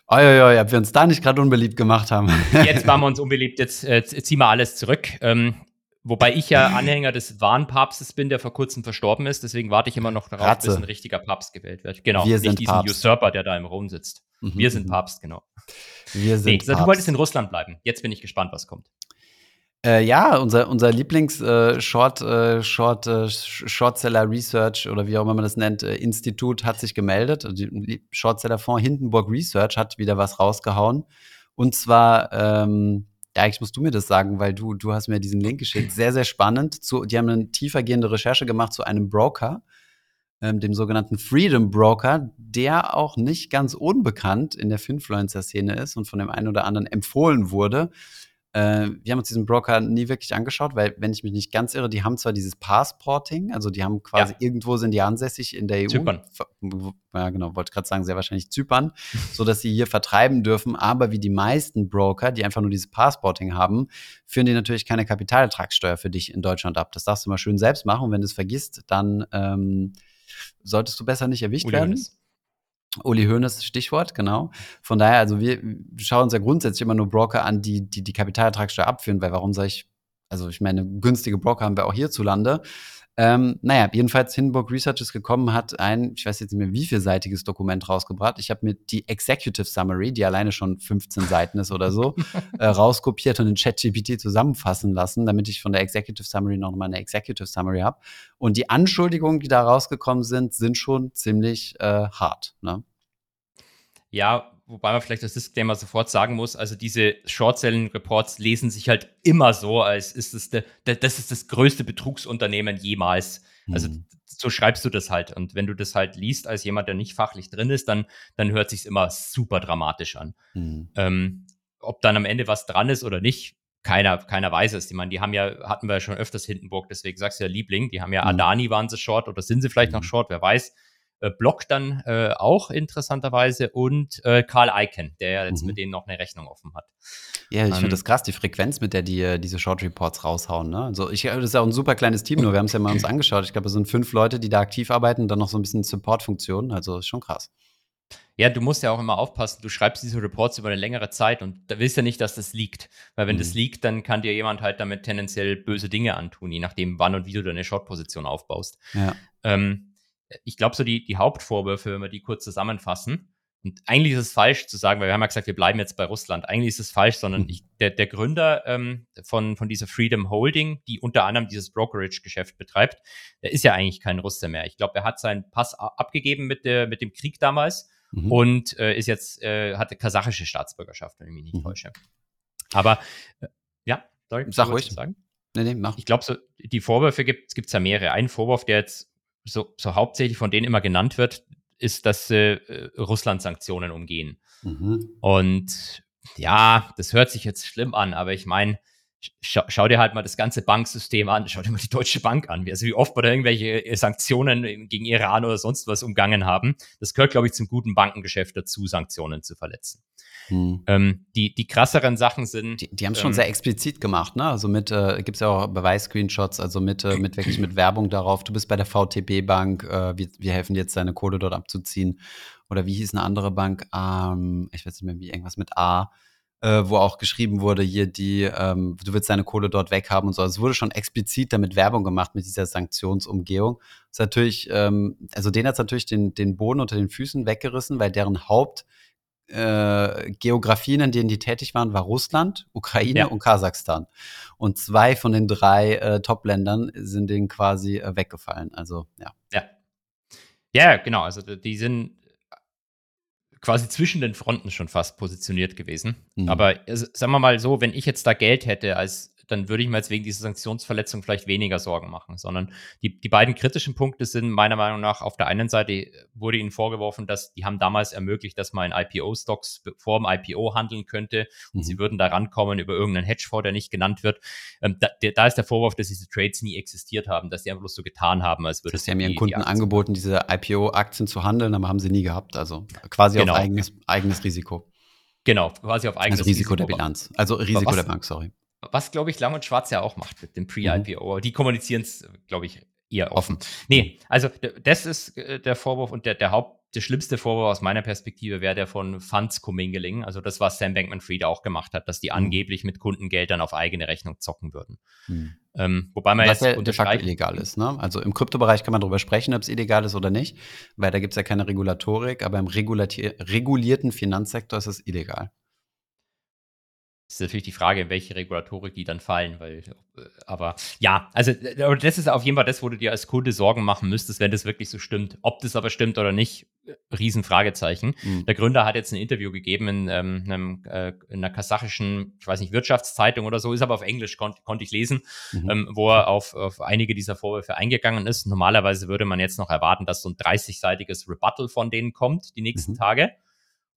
[SPEAKER 2] Ja, ob wir uns da nicht gerade unbeliebt gemacht haben.
[SPEAKER 1] jetzt waren wir uns unbeliebt, jetzt äh, ziehen wir alles zurück. Ähm, wobei ich ja Anhänger des wahren Papstes bin, der vor kurzem verstorben ist. Deswegen warte ich immer noch darauf, Ratze. bis ein richtiger Papst gewählt wird. Genau,
[SPEAKER 2] wir nicht diesen
[SPEAKER 1] Papst. Usurper, der da im Rom sitzt. Mhm, wir sind mhm. Papst, genau. Wir sind nee, Papst. Du wolltest in Russland bleiben. Jetzt bin ich gespannt, was kommt.
[SPEAKER 2] Äh, ja, unser, unser Lieblings-Short äh, Short, äh, Shortseller Research oder wie auch immer man das nennt, äh, Institut hat sich gemeldet. Shortseller-Fonds Hindenburg Research hat wieder was rausgehauen. Und zwar, ähm, ja, eigentlich musst du mir das sagen, weil du, du hast mir diesen Link geschickt. Sehr, sehr spannend. Zu, die haben eine tiefergehende Recherche gemacht zu einem Broker, ähm, dem sogenannten Freedom Broker, der auch nicht ganz unbekannt in der Finfluencer-Szene ist und von dem einen oder anderen empfohlen wurde. Äh, wir haben uns diesen Broker nie wirklich angeschaut, weil, wenn ich mich nicht ganz irre, die haben zwar dieses Passporting, also die haben quasi ja. irgendwo sind die ansässig in der EU. Zypern. Ja, genau, wollte gerade sagen, sehr wahrscheinlich Zypern, so dass sie hier vertreiben dürfen. Aber wie die meisten Broker, die einfach nur dieses Passporting haben, führen die natürlich keine Kapitalertragssteuer für dich in Deutschland ab. Das darfst du mal schön selbst machen. Und wenn du es vergisst, dann ähm, solltest du besser nicht erwischt Uli werden. Hönes. Uli Hoeneß Stichwort, genau. Von daher, also wir schauen uns ja grundsätzlich immer nur Broker an, die die, die Kapitalertragssteuer abführen, weil warum soll ich, also ich meine, günstige Broker haben wir auch hierzulande. Ähm, naja, jedenfalls Hindenburg Research ist gekommen, hat ein, ich weiß jetzt nicht mehr wie vielseitiges Dokument rausgebracht. Ich habe mir die Executive Summary, die alleine schon 15 Seiten ist oder so, äh, rauskopiert und in ChatGPT zusammenfassen lassen, damit ich von der Executive Summary noch mal eine Executive Summary habe. Und die Anschuldigungen, die da rausgekommen sind, sind schon ziemlich äh, hart. Ne?
[SPEAKER 1] Ja, wobei man vielleicht das Disclaimer sofort sagen muss, also diese Short-Selling-Reports lesen sich halt immer so, als ist es de, de, das ist das größte Betrugsunternehmen jemals. Also
[SPEAKER 2] Mhm.
[SPEAKER 1] so schreibst du das halt. Und wenn du das halt liest als jemand, der nicht fachlich drin ist, dann, dann hört sich's immer super dramatisch an.
[SPEAKER 2] Mhm.
[SPEAKER 1] Ähm, ob dann am Ende was dran ist oder nicht, keiner, keiner weiß es. Ich meine, die haben ja, hatten wir ja schon öfters Hindenburg, deswegen sagst du ja Liebling, die haben ja
[SPEAKER 2] Mhm.
[SPEAKER 1] Adani waren sie short oder sind sie vielleicht noch
[SPEAKER 2] Mhm.
[SPEAKER 1] short, wer weiß. Äh, Block dann äh, auch interessanterweise und äh, Karl Icahn, der ja jetzt
[SPEAKER 2] Mhm.
[SPEAKER 1] mit denen noch eine Rechnung offen hat.
[SPEAKER 2] Ja, ich
[SPEAKER 1] Ähm,
[SPEAKER 2] finde das krass, die Frequenz, mit der die äh, diese Short Reports raushauen. Ne? Also ich, das ist ja auch ein super kleines Team, nur wir haben es ja mal uns angeschaut. Ich glaube, es sind fünf Leute, die da aktiv arbeiten und dann noch so ein bisschen Support-Funktionen. Also ist schon krass.
[SPEAKER 1] Ja, du musst ja auch immer aufpassen, du schreibst diese Reports über eine längere Zeit und da willst ja nicht, dass das liegt. Weil wenn
[SPEAKER 2] Mhm.
[SPEAKER 1] das liegt, dann kann dir jemand halt damit tendenziell böse Dinge antun, je nachdem, wann und wie du deine Short-Position aufbaust.
[SPEAKER 2] Ja.
[SPEAKER 1] Ähm, ich glaube, so die, die Hauptvorwürfe, wenn wir die kurz zusammenfassen, und eigentlich ist es falsch zu sagen, weil wir haben ja gesagt, wir bleiben jetzt bei Russland. Eigentlich ist es falsch, sondern
[SPEAKER 2] Mhm.
[SPEAKER 1] ich, der, der Gründer ähm, von, von dieser Freedom Holding, die unter anderem dieses Brokerage-Geschäft betreibt, der ist ja eigentlich kein Russe mehr. Ich glaube, er hat seinen Pass abgegeben mit, der, mit dem Krieg damals
[SPEAKER 2] Mhm.
[SPEAKER 1] und äh, ist jetzt, äh, hatte kasachische Staatsbürgerschaft, wenn ich mich nicht
[SPEAKER 2] Mhm.
[SPEAKER 1] täusche. Aber äh, ja, sorry,
[SPEAKER 2] Sag ruhig.
[SPEAKER 1] sagen.
[SPEAKER 2] nee, nee, mach.
[SPEAKER 1] Ich glaube, so, die Vorwürfe gibt es ja mehrere. Ein Vorwurf, der jetzt so, so hauptsächlich von denen immer genannt wird, ist, dass äh, äh, Russland Sanktionen umgehen.
[SPEAKER 2] Mhm.
[SPEAKER 1] Und ja, das hört sich jetzt schlimm an, aber ich meine, schau, schau dir halt mal das ganze Banksystem an, schau dir mal die Deutsche Bank an, also wie oft wir da irgendwelche äh, Sanktionen gegen Iran oder sonst was umgangen haben. Das gehört, glaube ich, zum guten Bankengeschäft dazu, Sanktionen zu verletzen.
[SPEAKER 2] Mhm.
[SPEAKER 1] Ähm, die, die krasseren Sachen sind.
[SPEAKER 2] Die, die haben es schon
[SPEAKER 1] ähm,
[SPEAKER 2] sehr explizit gemacht, ne? Also mit, äh, gibt es ja auch Beweis-Screenshots, also mit, äh, mit wirklich mit Werbung darauf, du bist bei der VTB-Bank, äh, wir, wir helfen dir jetzt deine Kohle dort abzuziehen. Oder wie hieß eine andere Bank? Ähm, ich weiß nicht mehr, wie irgendwas mit A, äh, wo auch geschrieben wurde, hier die, ähm, du willst deine Kohle dort weghaben und so. Also es wurde schon explizit damit Werbung gemacht mit dieser Sanktionsumgehung. Das ist natürlich, ähm, also denen hat es natürlich den, den Boden unter den Füßen weggerissen, weil deren Haupt äh, Geografien, in denen die tätig waren, war Russland, Ukraine
[SPEAKER 1] Ja.
[SPEAKER 2] und Kasachstan. Und zwei von den drei äh, Top-Ländern sind denen quasi äh, weggefallen. Also, ja.
[SPEAKER 1] Ja. Ja, genau. Also die sind quasi zwischen den Fronten schon fast positioniert gewesen.
[SPEAKER 2] Mhm.
[SPEAKER 1] Aber also, sagen wir mal so, wenn ich jetzt da Geld hätte, als dann würde ich mir jetzt wegen dieser Sanktionsverletzung vielleicht weniger Sorgen machen, sondern die, die beiden kritischen Punkte sind meiner Meinung nach auf der einen Seite wurde ihnen vorgeworfen, dass die haben damals ermöglicht, dass man in IPO-Stocks vor dem IPO handeln könnte und
[SPEAKER 2] Mhm.
[SPEAKER 1] sie würden da rankommen über irgendeinen Hedgefonds, der nicht genannt wird. Ähm, da, der, da ist der Vorwurf, dass diese Trades nie existiert haben, dass die einfach bloß so getan haben, als würde
[SPEAKER 2] Das sie haben ihren Kunden angeboten, diese IPO-Aktien zu handeln, aber haben sie nie gehabt. Also quasi
[SPEAKER 1] Genau.
[SPEAKER 2] auf eigenes, eigenes Risiko.
[SPEAKER 1] Genau, quasi auf eigenes
[SPEAKER 2] Also Risiko der
[SPEAKER 1] Risiko.
[SPEAKER 2] Bilanz. Also Risiko
[SPEAKER 1] was-
[SPEAKER 2] der Bank, sorry.
[SPEAKER 1] Was, glaube ich, Lang und Schwarz ja auch macht mit dem
[SPEAKER 2] Mhm.
[SPEAKER 1] Pre-IPO. Die kommunizieren es, glaube ich, eher offen. Nee, also das ist äh, der Vorwurf und der, der Haupt, der schlimmste Vorwurf aus meiner Perspektive wäre der von Funds Comingling, also das, was Sam Bankman-Fried auch gemacht hat, dass die
[SPEAKER 2] Mhm.
[SPEAKER 1] angeblich mit Kundengeldern auf eigene Rechnung zocken würden.
[SPEAKER 2] Hm.
[SPEAKER 1] Ähm, wobei man
[SPEAKER 2] Was
[SPEAKER 1] jetzt
[SPEAKER 2] ja de facto illegal ist. Ne? Also im Kryptobereich kann man darüber sprechen, ob es illegal ist oder nicht, weil da gibt es ja keine Regulatorik, aber im regulierten Finanzsektor ist es illegal.
[SPEAKER 1] Ist natürlich die Frage, in welche Regulatorik die dann fallen, weil, äh, aber ja, also äh, das ist auf jeden Fall das, wo du dir als Kunde Sorgen machen müsstest, wenn das wirklich so stimmt. Ob das aber stimmt oder nicht, äh, Riesenfragezeichen.
[SPEAKER 2] Hm.
[SPEAKER 1] Der Gründer hat jetzt ein Interview gegeben in, ähm, einem, äh, in einer kasachischen, ich weiß nicht, Wirtschaftszeitung oder so, ist aber auf Englisch, kon konnte ich lesen,
[SPEAKER 2] Mhm.
[SPEAKER 1] ähm, wo er auf, auf einige dieser Vorwürfe eingegangen ist. Normalerweise würde man jetzt noch erwarten, dass so ein 30-seitiges Rebuttal von denen kommt, die nächsten
[SPEAKER 2] Mhm.
[SPEAKER 1] Tage.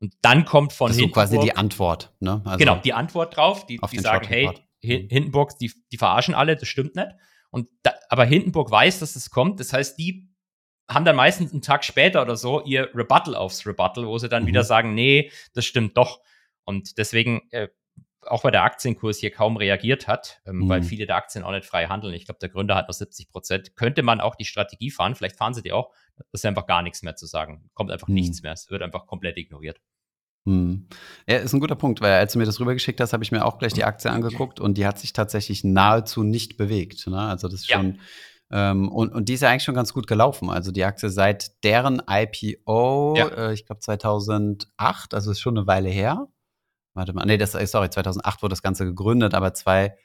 [SPEAKER 1] Und dann kommt von
[SPEAKER 2] Das ist so quasi die Antwort. Ne? Also,
[SPEAKER 1] genau, die Antwort drauf, die, die sagen, hey,
[SPEAKER 2] Mhm.
[SPEAKER 1] Hindenburg, die, die verarschen alle, das stimmt nicht. Und da, aber Hindenburg weiß, dass es kommt. Das heißt, die haben dann meistens einen Tag später oder so ihr Rebuttal aufs Rebuttal, wo sie dann
[SPEAKER 2] Mhm.
[SPEAKER 1] wieder sagen, nee, das stimmt doch. Und deswegen, äh, auch weil der Aktienkurs hier kaum reagiert hat, ähm,
[SPEAKER 2] Mhm.
[SPEAKER 1] weil viele der Aktien auch nicht frei handeln. Ich glaube, der Gründer hat noch 70 Prozent. Könnte man auch die Strategie fahren, vielleicht fahren sie die auch, ist einfach gar nichts mehr zu sagen. Kommt einfach
[SPEAKER 2] Mhm.
[SPEAKER 1] nichts mehr. Es wird einfach komplett ignoriert.
[SPEAKER 2] Hm. Ja, ist ein guter Punkt, weil als du mir das rübergeschickt hast, habe ich mir auch gleich die Aktie angeguckt und die hat sich tatsächlich nahezu nicht bewegt. Ne? Also das ist
[SPEAKER 1] Ja.
[SPEAKER 2] schon ähm, und, und die ist ja eigentlich schon ganz gut gelaufen. Also die Aktie seit deren IPO,
[SPEAKER 1] Ja.
[SPEAKER 2] äh, ich glaube 2008, also ist schon eine Weile her. Warte mal, nee, das sorry, 2008 wurde das Ganze gegründet, aber zwei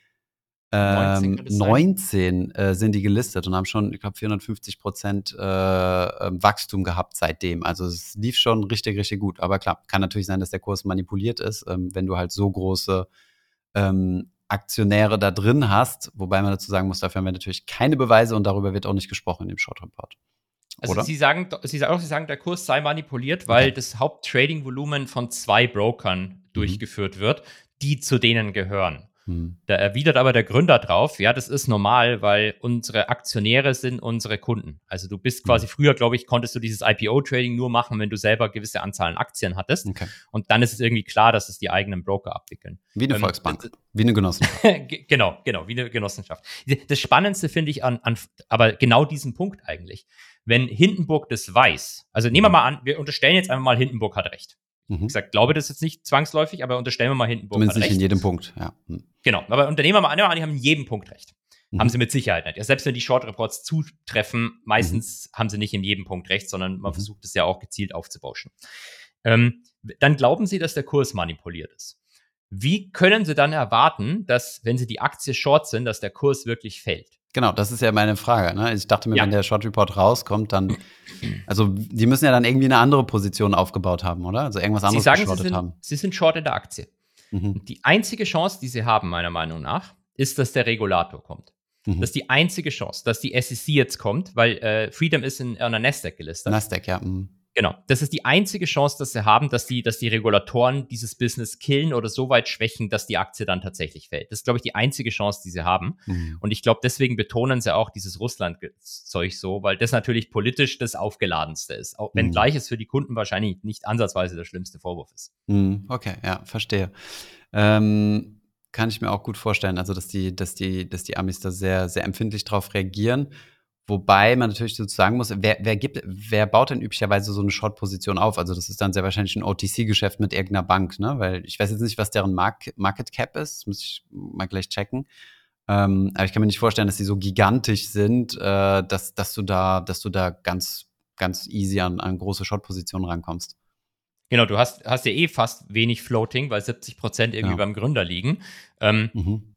[SPEAKER 2] Ähm, 19, 19 äh, sind die gelistet und haben schon, ich glaube, 450 Prozent äh, ähm, Wachstum gehabt seitdem. Also es lief schon richtig, richtig gut. Aber klar, kann natürlich sein, dass der Kurs manipuliert ist, ähm, wenn du halt so große ähm, Aktionäre da drin hast. Wobei man dazu sagen muss, dafür haben wir natürlich keine Beweise und darüber wird auch nicht gesprochen in dem Short Report.
[SPEAKER 1] Also Oder? Sie sagen, Sie sagen, Sie sagen, der Kurs sei manipuliert, weil okay. das Haupttrading-Volumen von zwei Brokern mhm. durchgeführt wird, die zu denen gehören. Hm. Da erwidert aber der Gründer drauf, ja, das ist normal, weil unsere Aktionäre sind unsere Kunden. Also du bist quasi hm. früher, glaube ich, konntest du dieses IPO-Trading nur machen, wenn du selber gewisse Anzahlen Aktien hattest. Okay. Und dann ist es irgendwie klar, dass es die eigenen Broker abwickeln.
[SPEAKER 2] Wie eine ähm, Volksbank, wie eine Genossenschaft.
[SPEAKER 1] genau, genau, wie eine Genossenschaft. Das Spannendste finde ich an, an, aber genau diesen Punkt eigentlich. Wenn Hindenburg das weiß, also nehmen wir mal an, wir unterstellen jetzt einfach mal, Hindenburg hat recht. Mhm. Wie gesagt, glaube das jetzt nicht zwangsläufig, aber unterstellen wir mal Hindenburg.
[SPEAKER 2] Zumindest nicht in jedem Punkt, ja.
[SPEAKER 1] Hm. Genau, aber Unternehmer mal an, die haben in jedem Punkt recht. Mhm. Haben sie mit Sicherheit nicht. Ja, selbst wenn die Short Reports zutreffen, meistens mhm. haben sie nicht in jedem Punkt recht, sondern man mhm. versucht es ja auch gezielt aufzubauschen. Ähm, dann glauben sie, dass der Kurs manipuliert ist. Wie können sie dann erwarten, dass, wenn sie die Aktie short sind, dass der Kurs wirklich fällt?
[SPEAKER 2] Genau, das ist ja meine Frage. Ne? Ich dachte mir, ja. wenn der Short Report rauskommt, dann, also die müssen ja dann irgendwie eine andere Position aufgebaut haben, oder? Also irgendwas anderes
[SPEAKER 1] sie sagen, sie sind, haben. Sie sind short in der Aktie. Mhm. Die einzige Chance, die sie haben, meiner Meinung nach, ist, dass der Regulator kommt. Mhm. Das ist die einzige Chance, dass die SEC jetzt kommt, weil äh, Freedom ist in einer Nasdaq gelistet.
[SPEAKER 2] Nasdaq, ja. Mhm.
[SPEAKER 1] Genau. Das ist die einzige Chance, dass sie haben, dass die, dass die Regulatoren dieses Business killen oder so weit schwächen, dass die Aktie dann tatsächlich fällt. Das ist, glaube ich, die einzige Chance, die sie haben. Mhm. Und ich glaube, deswegen betonen sie auch dieses Russland-Zeug so, weil das natürlich politisch das Aufgeladenste ist. Auch wenn mhm. gleich es für die Kunden wahrscheinlich nicht ansatzweise der schlimmste Vorwurf ist.
[SPEAKER 2] Mhm. Okay, ja, verstehe. Ähm, kann ich mir auch gut vorstellen, also dass die, dass die, dass die Amis da sehr, sehr empfindlich drauf reagieren. Wobei man natürlich so sagen muss, wer, wer, gibt, wer baut denn üblicherweise so eine Short-Position auf? Also das ist dann sehr wahrscheinlich ein OTC-Geschäft mit irgendeiner Bank, ne? Weil ich weiß jetzt nicht, was deren Mark Market Cap ist, muss ich mal gleich checken. Ähm, aber ich kann mir nicht vorstellen, dass die so gigantisch sind, äh, dass, dass du da, dass du da ganz, ganz easy an, an große Short-Positionen rankommst.
[SPEAKER 1] Genau, du hast, hast ja eh fast wenig Floating, weil 70 Prozent irgendwie ja. beim Gründer liegen. Ähm, mhm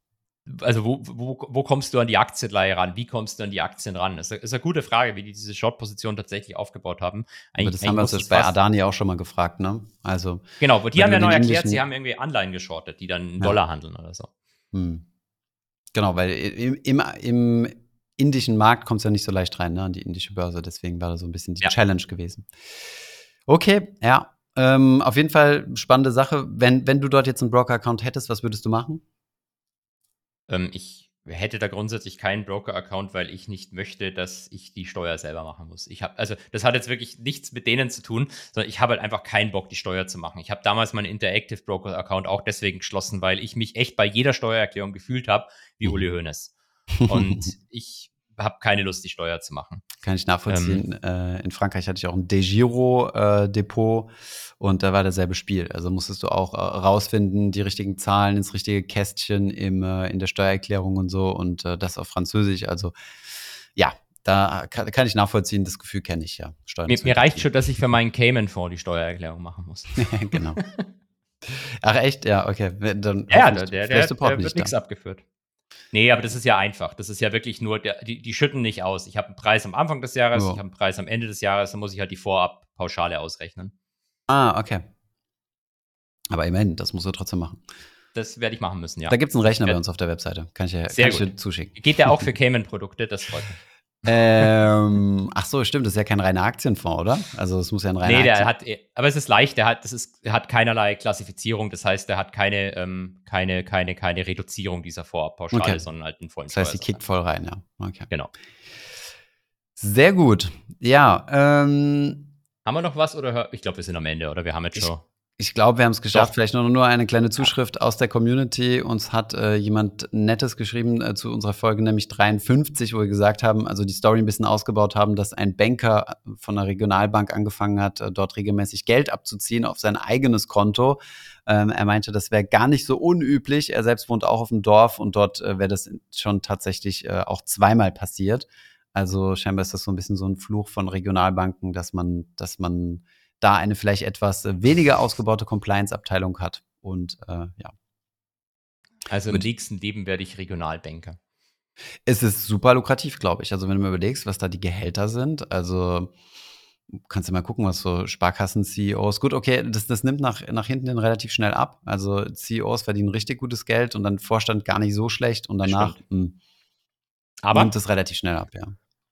[SPEAKER 1] also wo, wo, wo kommst du an die Aktienleihe ran? Wie kommst du an die Aktien ran? Das ist eine gute Frage, wie die diese Short-Position tatsächlich aufgebaut haben.
[SPEAKER 2] Eigentlich, das haben wir uns bei Adani auch schon mal gefragt, ne? Also
[SPEAKER 1] genau, die haben ja neu erklärt, sie haben irgendwie Anleihen geschortet, die dann in Dollar ja. handeln oder so. Hm.
[SPEAKER 2] Genau, weil im, im, im indischen Markt kommt es ja nicht so leicht rein, ne, an die indische Börse. Deswegen war das so ein bisschen die ja. Challenge gewesen. Okay, ja. Ähm, auf jeden Fall spannende Sache. Wenn, wenn du dort jetzt einen Broker-Account hättest, was würdest du machen?
[SPEAKER 1] Ähm, ich hätte da grundsätzlich keinen Broker-Account, weil ich nicht möchte, dass ich die Steuer selber machen muss. Ich habe, also das hat jetzt wirklich nichts mit denen zu tun, sondern ich habe halt einfach keinen Bock, die Steuer zu machen. Ich habe damals meinen Interactive Broker-Account auch deswegen geschlossen, weil ich mich echt bei jeder Steuererklärung gefühlt habe wie mhm. Uli Hoeneß. Und ich habe keine Lust, die Steuer zu machen.
[SPEAKER 2] Kann ich nachvollziehen. Ähm, äh, in Frankreich hatte ich auch ein DeGiro-Depot. Äh, und da war dasselbe Spiel. Also musstest du auch äh, rausfinden, die richtigen Zahlen ins richtige Kästchen im, in der Steuererklärung und so und das auf Französisch. Also ja, da kann, kann ich nachvollziehen, das Gefühl kenne ich ja.
[SPEAKER 1] Mir, mir reicht schon, dass ich für meinen Cayman-Fonds die Steuererklärung machen muss.
[SPEAKER 2] genau. Ach echt? Ja, okay.
[SPEAKER 1] Dann ja, der, der, der, der wird nichts abgeführt. Nee, aber das ist ja einfach. Das ist ja wirklich nur, die, die schütten nicht aus. Ich habe einen Preis am Anfang des Jahres, oh. ich habe einen Preis am Ende des Jahres, dann muss ich halt die Vorabpauschale ausrechnen.
[SPEAKER 2] Ah, okay. Aber immerhin, das musst du trotzdem machen.
[SPEAKER 1] Das werde ich machen müssen, ja.
[SPEAKER 2] Da gibt es einen Rechner bei uns auf der Webseite. Kann ich, ja, Sehr kann ich dir zuschicken.
[SPEAKER 1] Geht der auch für Cayman-Produkte? Das freut mich.
[SPEAKER 2] Ähm, ach so, stimmt, das ist ja kein reiner Aktienfonds, oder? Also es muss ja ein reiner
[SPEAKER 1] Nee, der Aktien hat, aber es ist leicht, der hat, das ist, der hat keinerlei Klassifizierung, das heißt, der hat keine, ähm, keine, keine, keine Reduzierung dieser Vorabpauschale, okay. sondern halt einen vollen
[SPEAKER 2] Das heißt, die kickt voll rein, ja.
[SPEAKER 1] Okay. Genau.
[SPEAKER 2] Sehr gut. Ja, ähm,
[SPEAKER 1] haben wir noch was oder ich glaube, wir sind am Ende oder wir haben jetzt schon.
[SPEAKER 2] Ich, glaube, wir haben es geschafft. Doch. Vielleicht nur, nur eine kleine Zuschrift aus der Community. Uns hat äh, jemand Nettes geschrieben äh, zu unserer Folge, nämlich 53, wo wir gesagt haben, also die Story ein bisschen ausgebaut haben, dass ein Banker von einer Regionalbank angefangen hat, äh, dort regelmäßig Geld abzuziehen auf sein eigenes Konto. Ähm, er meinte, das wäre gar nicht so unüblich. Er selbst wohnt auch auf dem Dorf und dort äh, wäre das schon tatsächlich äh, auch zweimal passiert. Also scheinbar ist das so ein bisschen so ein Fluch von Regionalbanken, dass man, dass man da eine vielleicht etwas weniger ausgebaute Compliance-Abteilung hat. Und äh, ja.
[SPEAKER 1] Also im
[SPEAKER 2] Mit-
[SPEAKER 1] nächsten Leben werde ich Regionalbanker.
[SPEAKER 2] Es ist super lukrativ, glaube ich. Also wenn du mir überlegst, was da die Gehälter sind, also kannst du mal gucken, was so Sparkassen-CEOs, gut, okay, das, das nimmt nach, nach hinten hin relativ schnell ab. Also CEOs verdienen richtig gutes Geld und dann Vorstand gar nicht so schlecht und danach mh,
[SPEAKER 1] Aber
[SPEAKER 2] nimmt es relativ schnell ab, ja.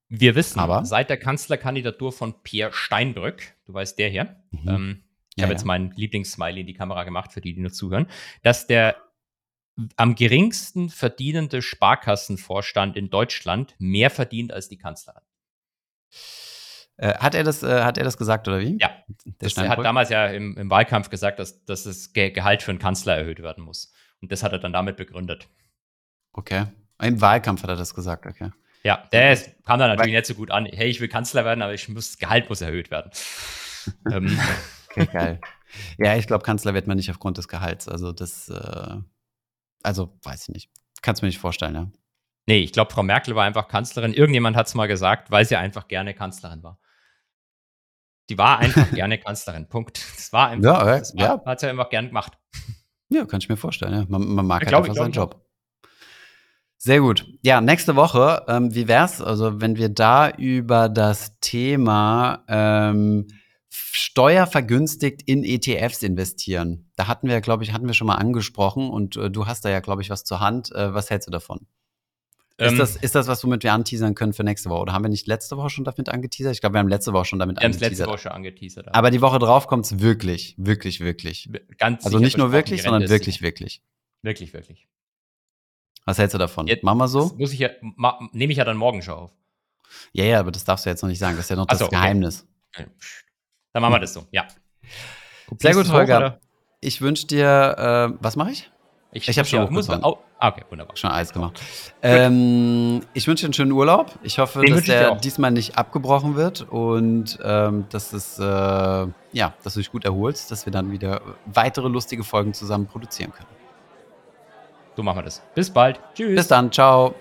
[SPEAKER 1] Wir wissen,
[SPEAKER 2] Aber?
[SPEAKER 1] seit der Kanzlerkandidatur von Pierre Steinbrück, du weißt der hier,
[SPEAKER 2] Mhm.
[SPEAKER 1] ähm, ich
[SPEAKER 2] Ja,
[SPEAKER 1] habe
[SPEAKER 2] ja.
[SPEAKER 1] jetzt meinen Lieblingssmiley in die Kamera gemacht, für die, die nur zuhören, dass der am geringsten verdienende Sparkassenvorstand in Deutschland mehr verdient als die Kanzlerin.
[SPEAKER 2] Äh, hat, er das, äh, hat er das gesagt oder wie?
[SPEAKER 1] Ja, er hat damals ja im, im Wahlkampf gesagt, dass, dass das Ge Gehalt für einen Kanzler erhöht werden muss. Und das hat er dann damit begründet.
[SPEAKER 2] Okay. Im Wahlkampf hat er das gesagt, okay.
[SPEAKER 1] Ja, der ist, kam dann natürlich nicht so gut an. Hey, ich will Kanzler werden, aber ich muss, das Gehalt muss erhöht werden. ähm,
[SPEAKER 2] Okay, geil. ja, ich glaube, Kanzler wird man nicht aufgrund des Gehalts. Also das, äh, also weiß ich nicht. Kannst mir nicht vorstellen, ja.
[SPEAKER 1] nee, ich glaube, Frau Merkel war einfach Kanzlerin. Irgendjemand hat es mal gesagt, weil sie einfach gerne Kanzlerin war. Die war einfach gerne Kanzlerin. Punkt. Das war einfach,
[SPEAKER 2] Ja, äh,
[SPEAKER 1] das war,
[SPEAKER 2] ja.
[SPEAKER 1] hat sie einfach gern gemacht.
[SPEAKER 2] Ja, kann ich mir vorstellen. Ja. Man, man mag
[SPEAKER 1] Ja,
[SPEAKER 2] halt
[SPEAKER 1] glaub
[SPEAKER 2] einfach
[SPEAKER 1] ich,
[SPEAKER 2] seinen
[SPEAKER 1] ich
[SPEAKER 2] Job. Sehr gut. Ja, nächste Woche, ähm, wie wär's, also wenn wir da über das Thema ähm, steuervergünstigt in ETFs investieren. Da hatten wir, glaube ich, hatten wir schon mal angesprochen und äh, du hast da ja, glaube ich, was zur Hand. Äh, was hältst du davon?
[SPEAKER 1] Ähm,
[SPEAKER 2] ist, das, ist das, was womit wir anteasern können für nächste Woche? Oder haben wir nicht letzte Woche schon damit angeteasert? Ich glaube, wir haben letzte Woche schon damit
[SPEAKER 1] wir haben es letzte
[SPEAKER 2] angeteasert.
[SPEAKER 1] Woche schon angeteasert.
[SPEAKER 2] Aber die Woche drauf kommt's wirklich, wirklich, wirklich.
[SPEAKER 1] ganz
[SPEAKER 2] Also nicht nur wirklich, sondern wirklich, wirklich.
[SPEAKER 1] Wirklich, wirklich.
[SPEAKER 2] Was hältst du davon?
[SPEAKER 1] Jetzt-
[SPEAKER 2] Machen wir so?
[SPEAKER 1] Das muss ich ja, ma, nehme ich ja dann morgen schon auf.
[SPEAKER 2] Ja, ja, aber das darfst du jetzt noch nicht sagen. Das ist ja noch das
[SPEAKER 1] so, okay.
[SPEAKER 2] Geheimnis.
[SPEAKER 1] Dann machen wir das so, ja.
[SPEAKER 2] Sehr gut, Holger. Ich wünsche dir, äh, was mache ich? Ich hab schon
[SPEAKER 1] ja, muss oh, Okay, wunderbar.
[SPEAKER 2] Schon alles gemacht. Ähm, ich wünsche dir einen schönen Urlaub. Ich hoffe,
[SPEAKER 1] Den
[SPEAKER 2] dass
[SPEAKER 1] ich
[SPEAKER 2] der diesmal nicht abgebrochen wird und ähm, dass es, äh, ja, dass du dich gut erholst, dass wir dann wieder weitere lustige Folgen zusammen produzieren können.
[SPEAKER 1] So machen wir das. Bis bald. Tschüss.
[SPEAKER 2] Bis dann, ciao.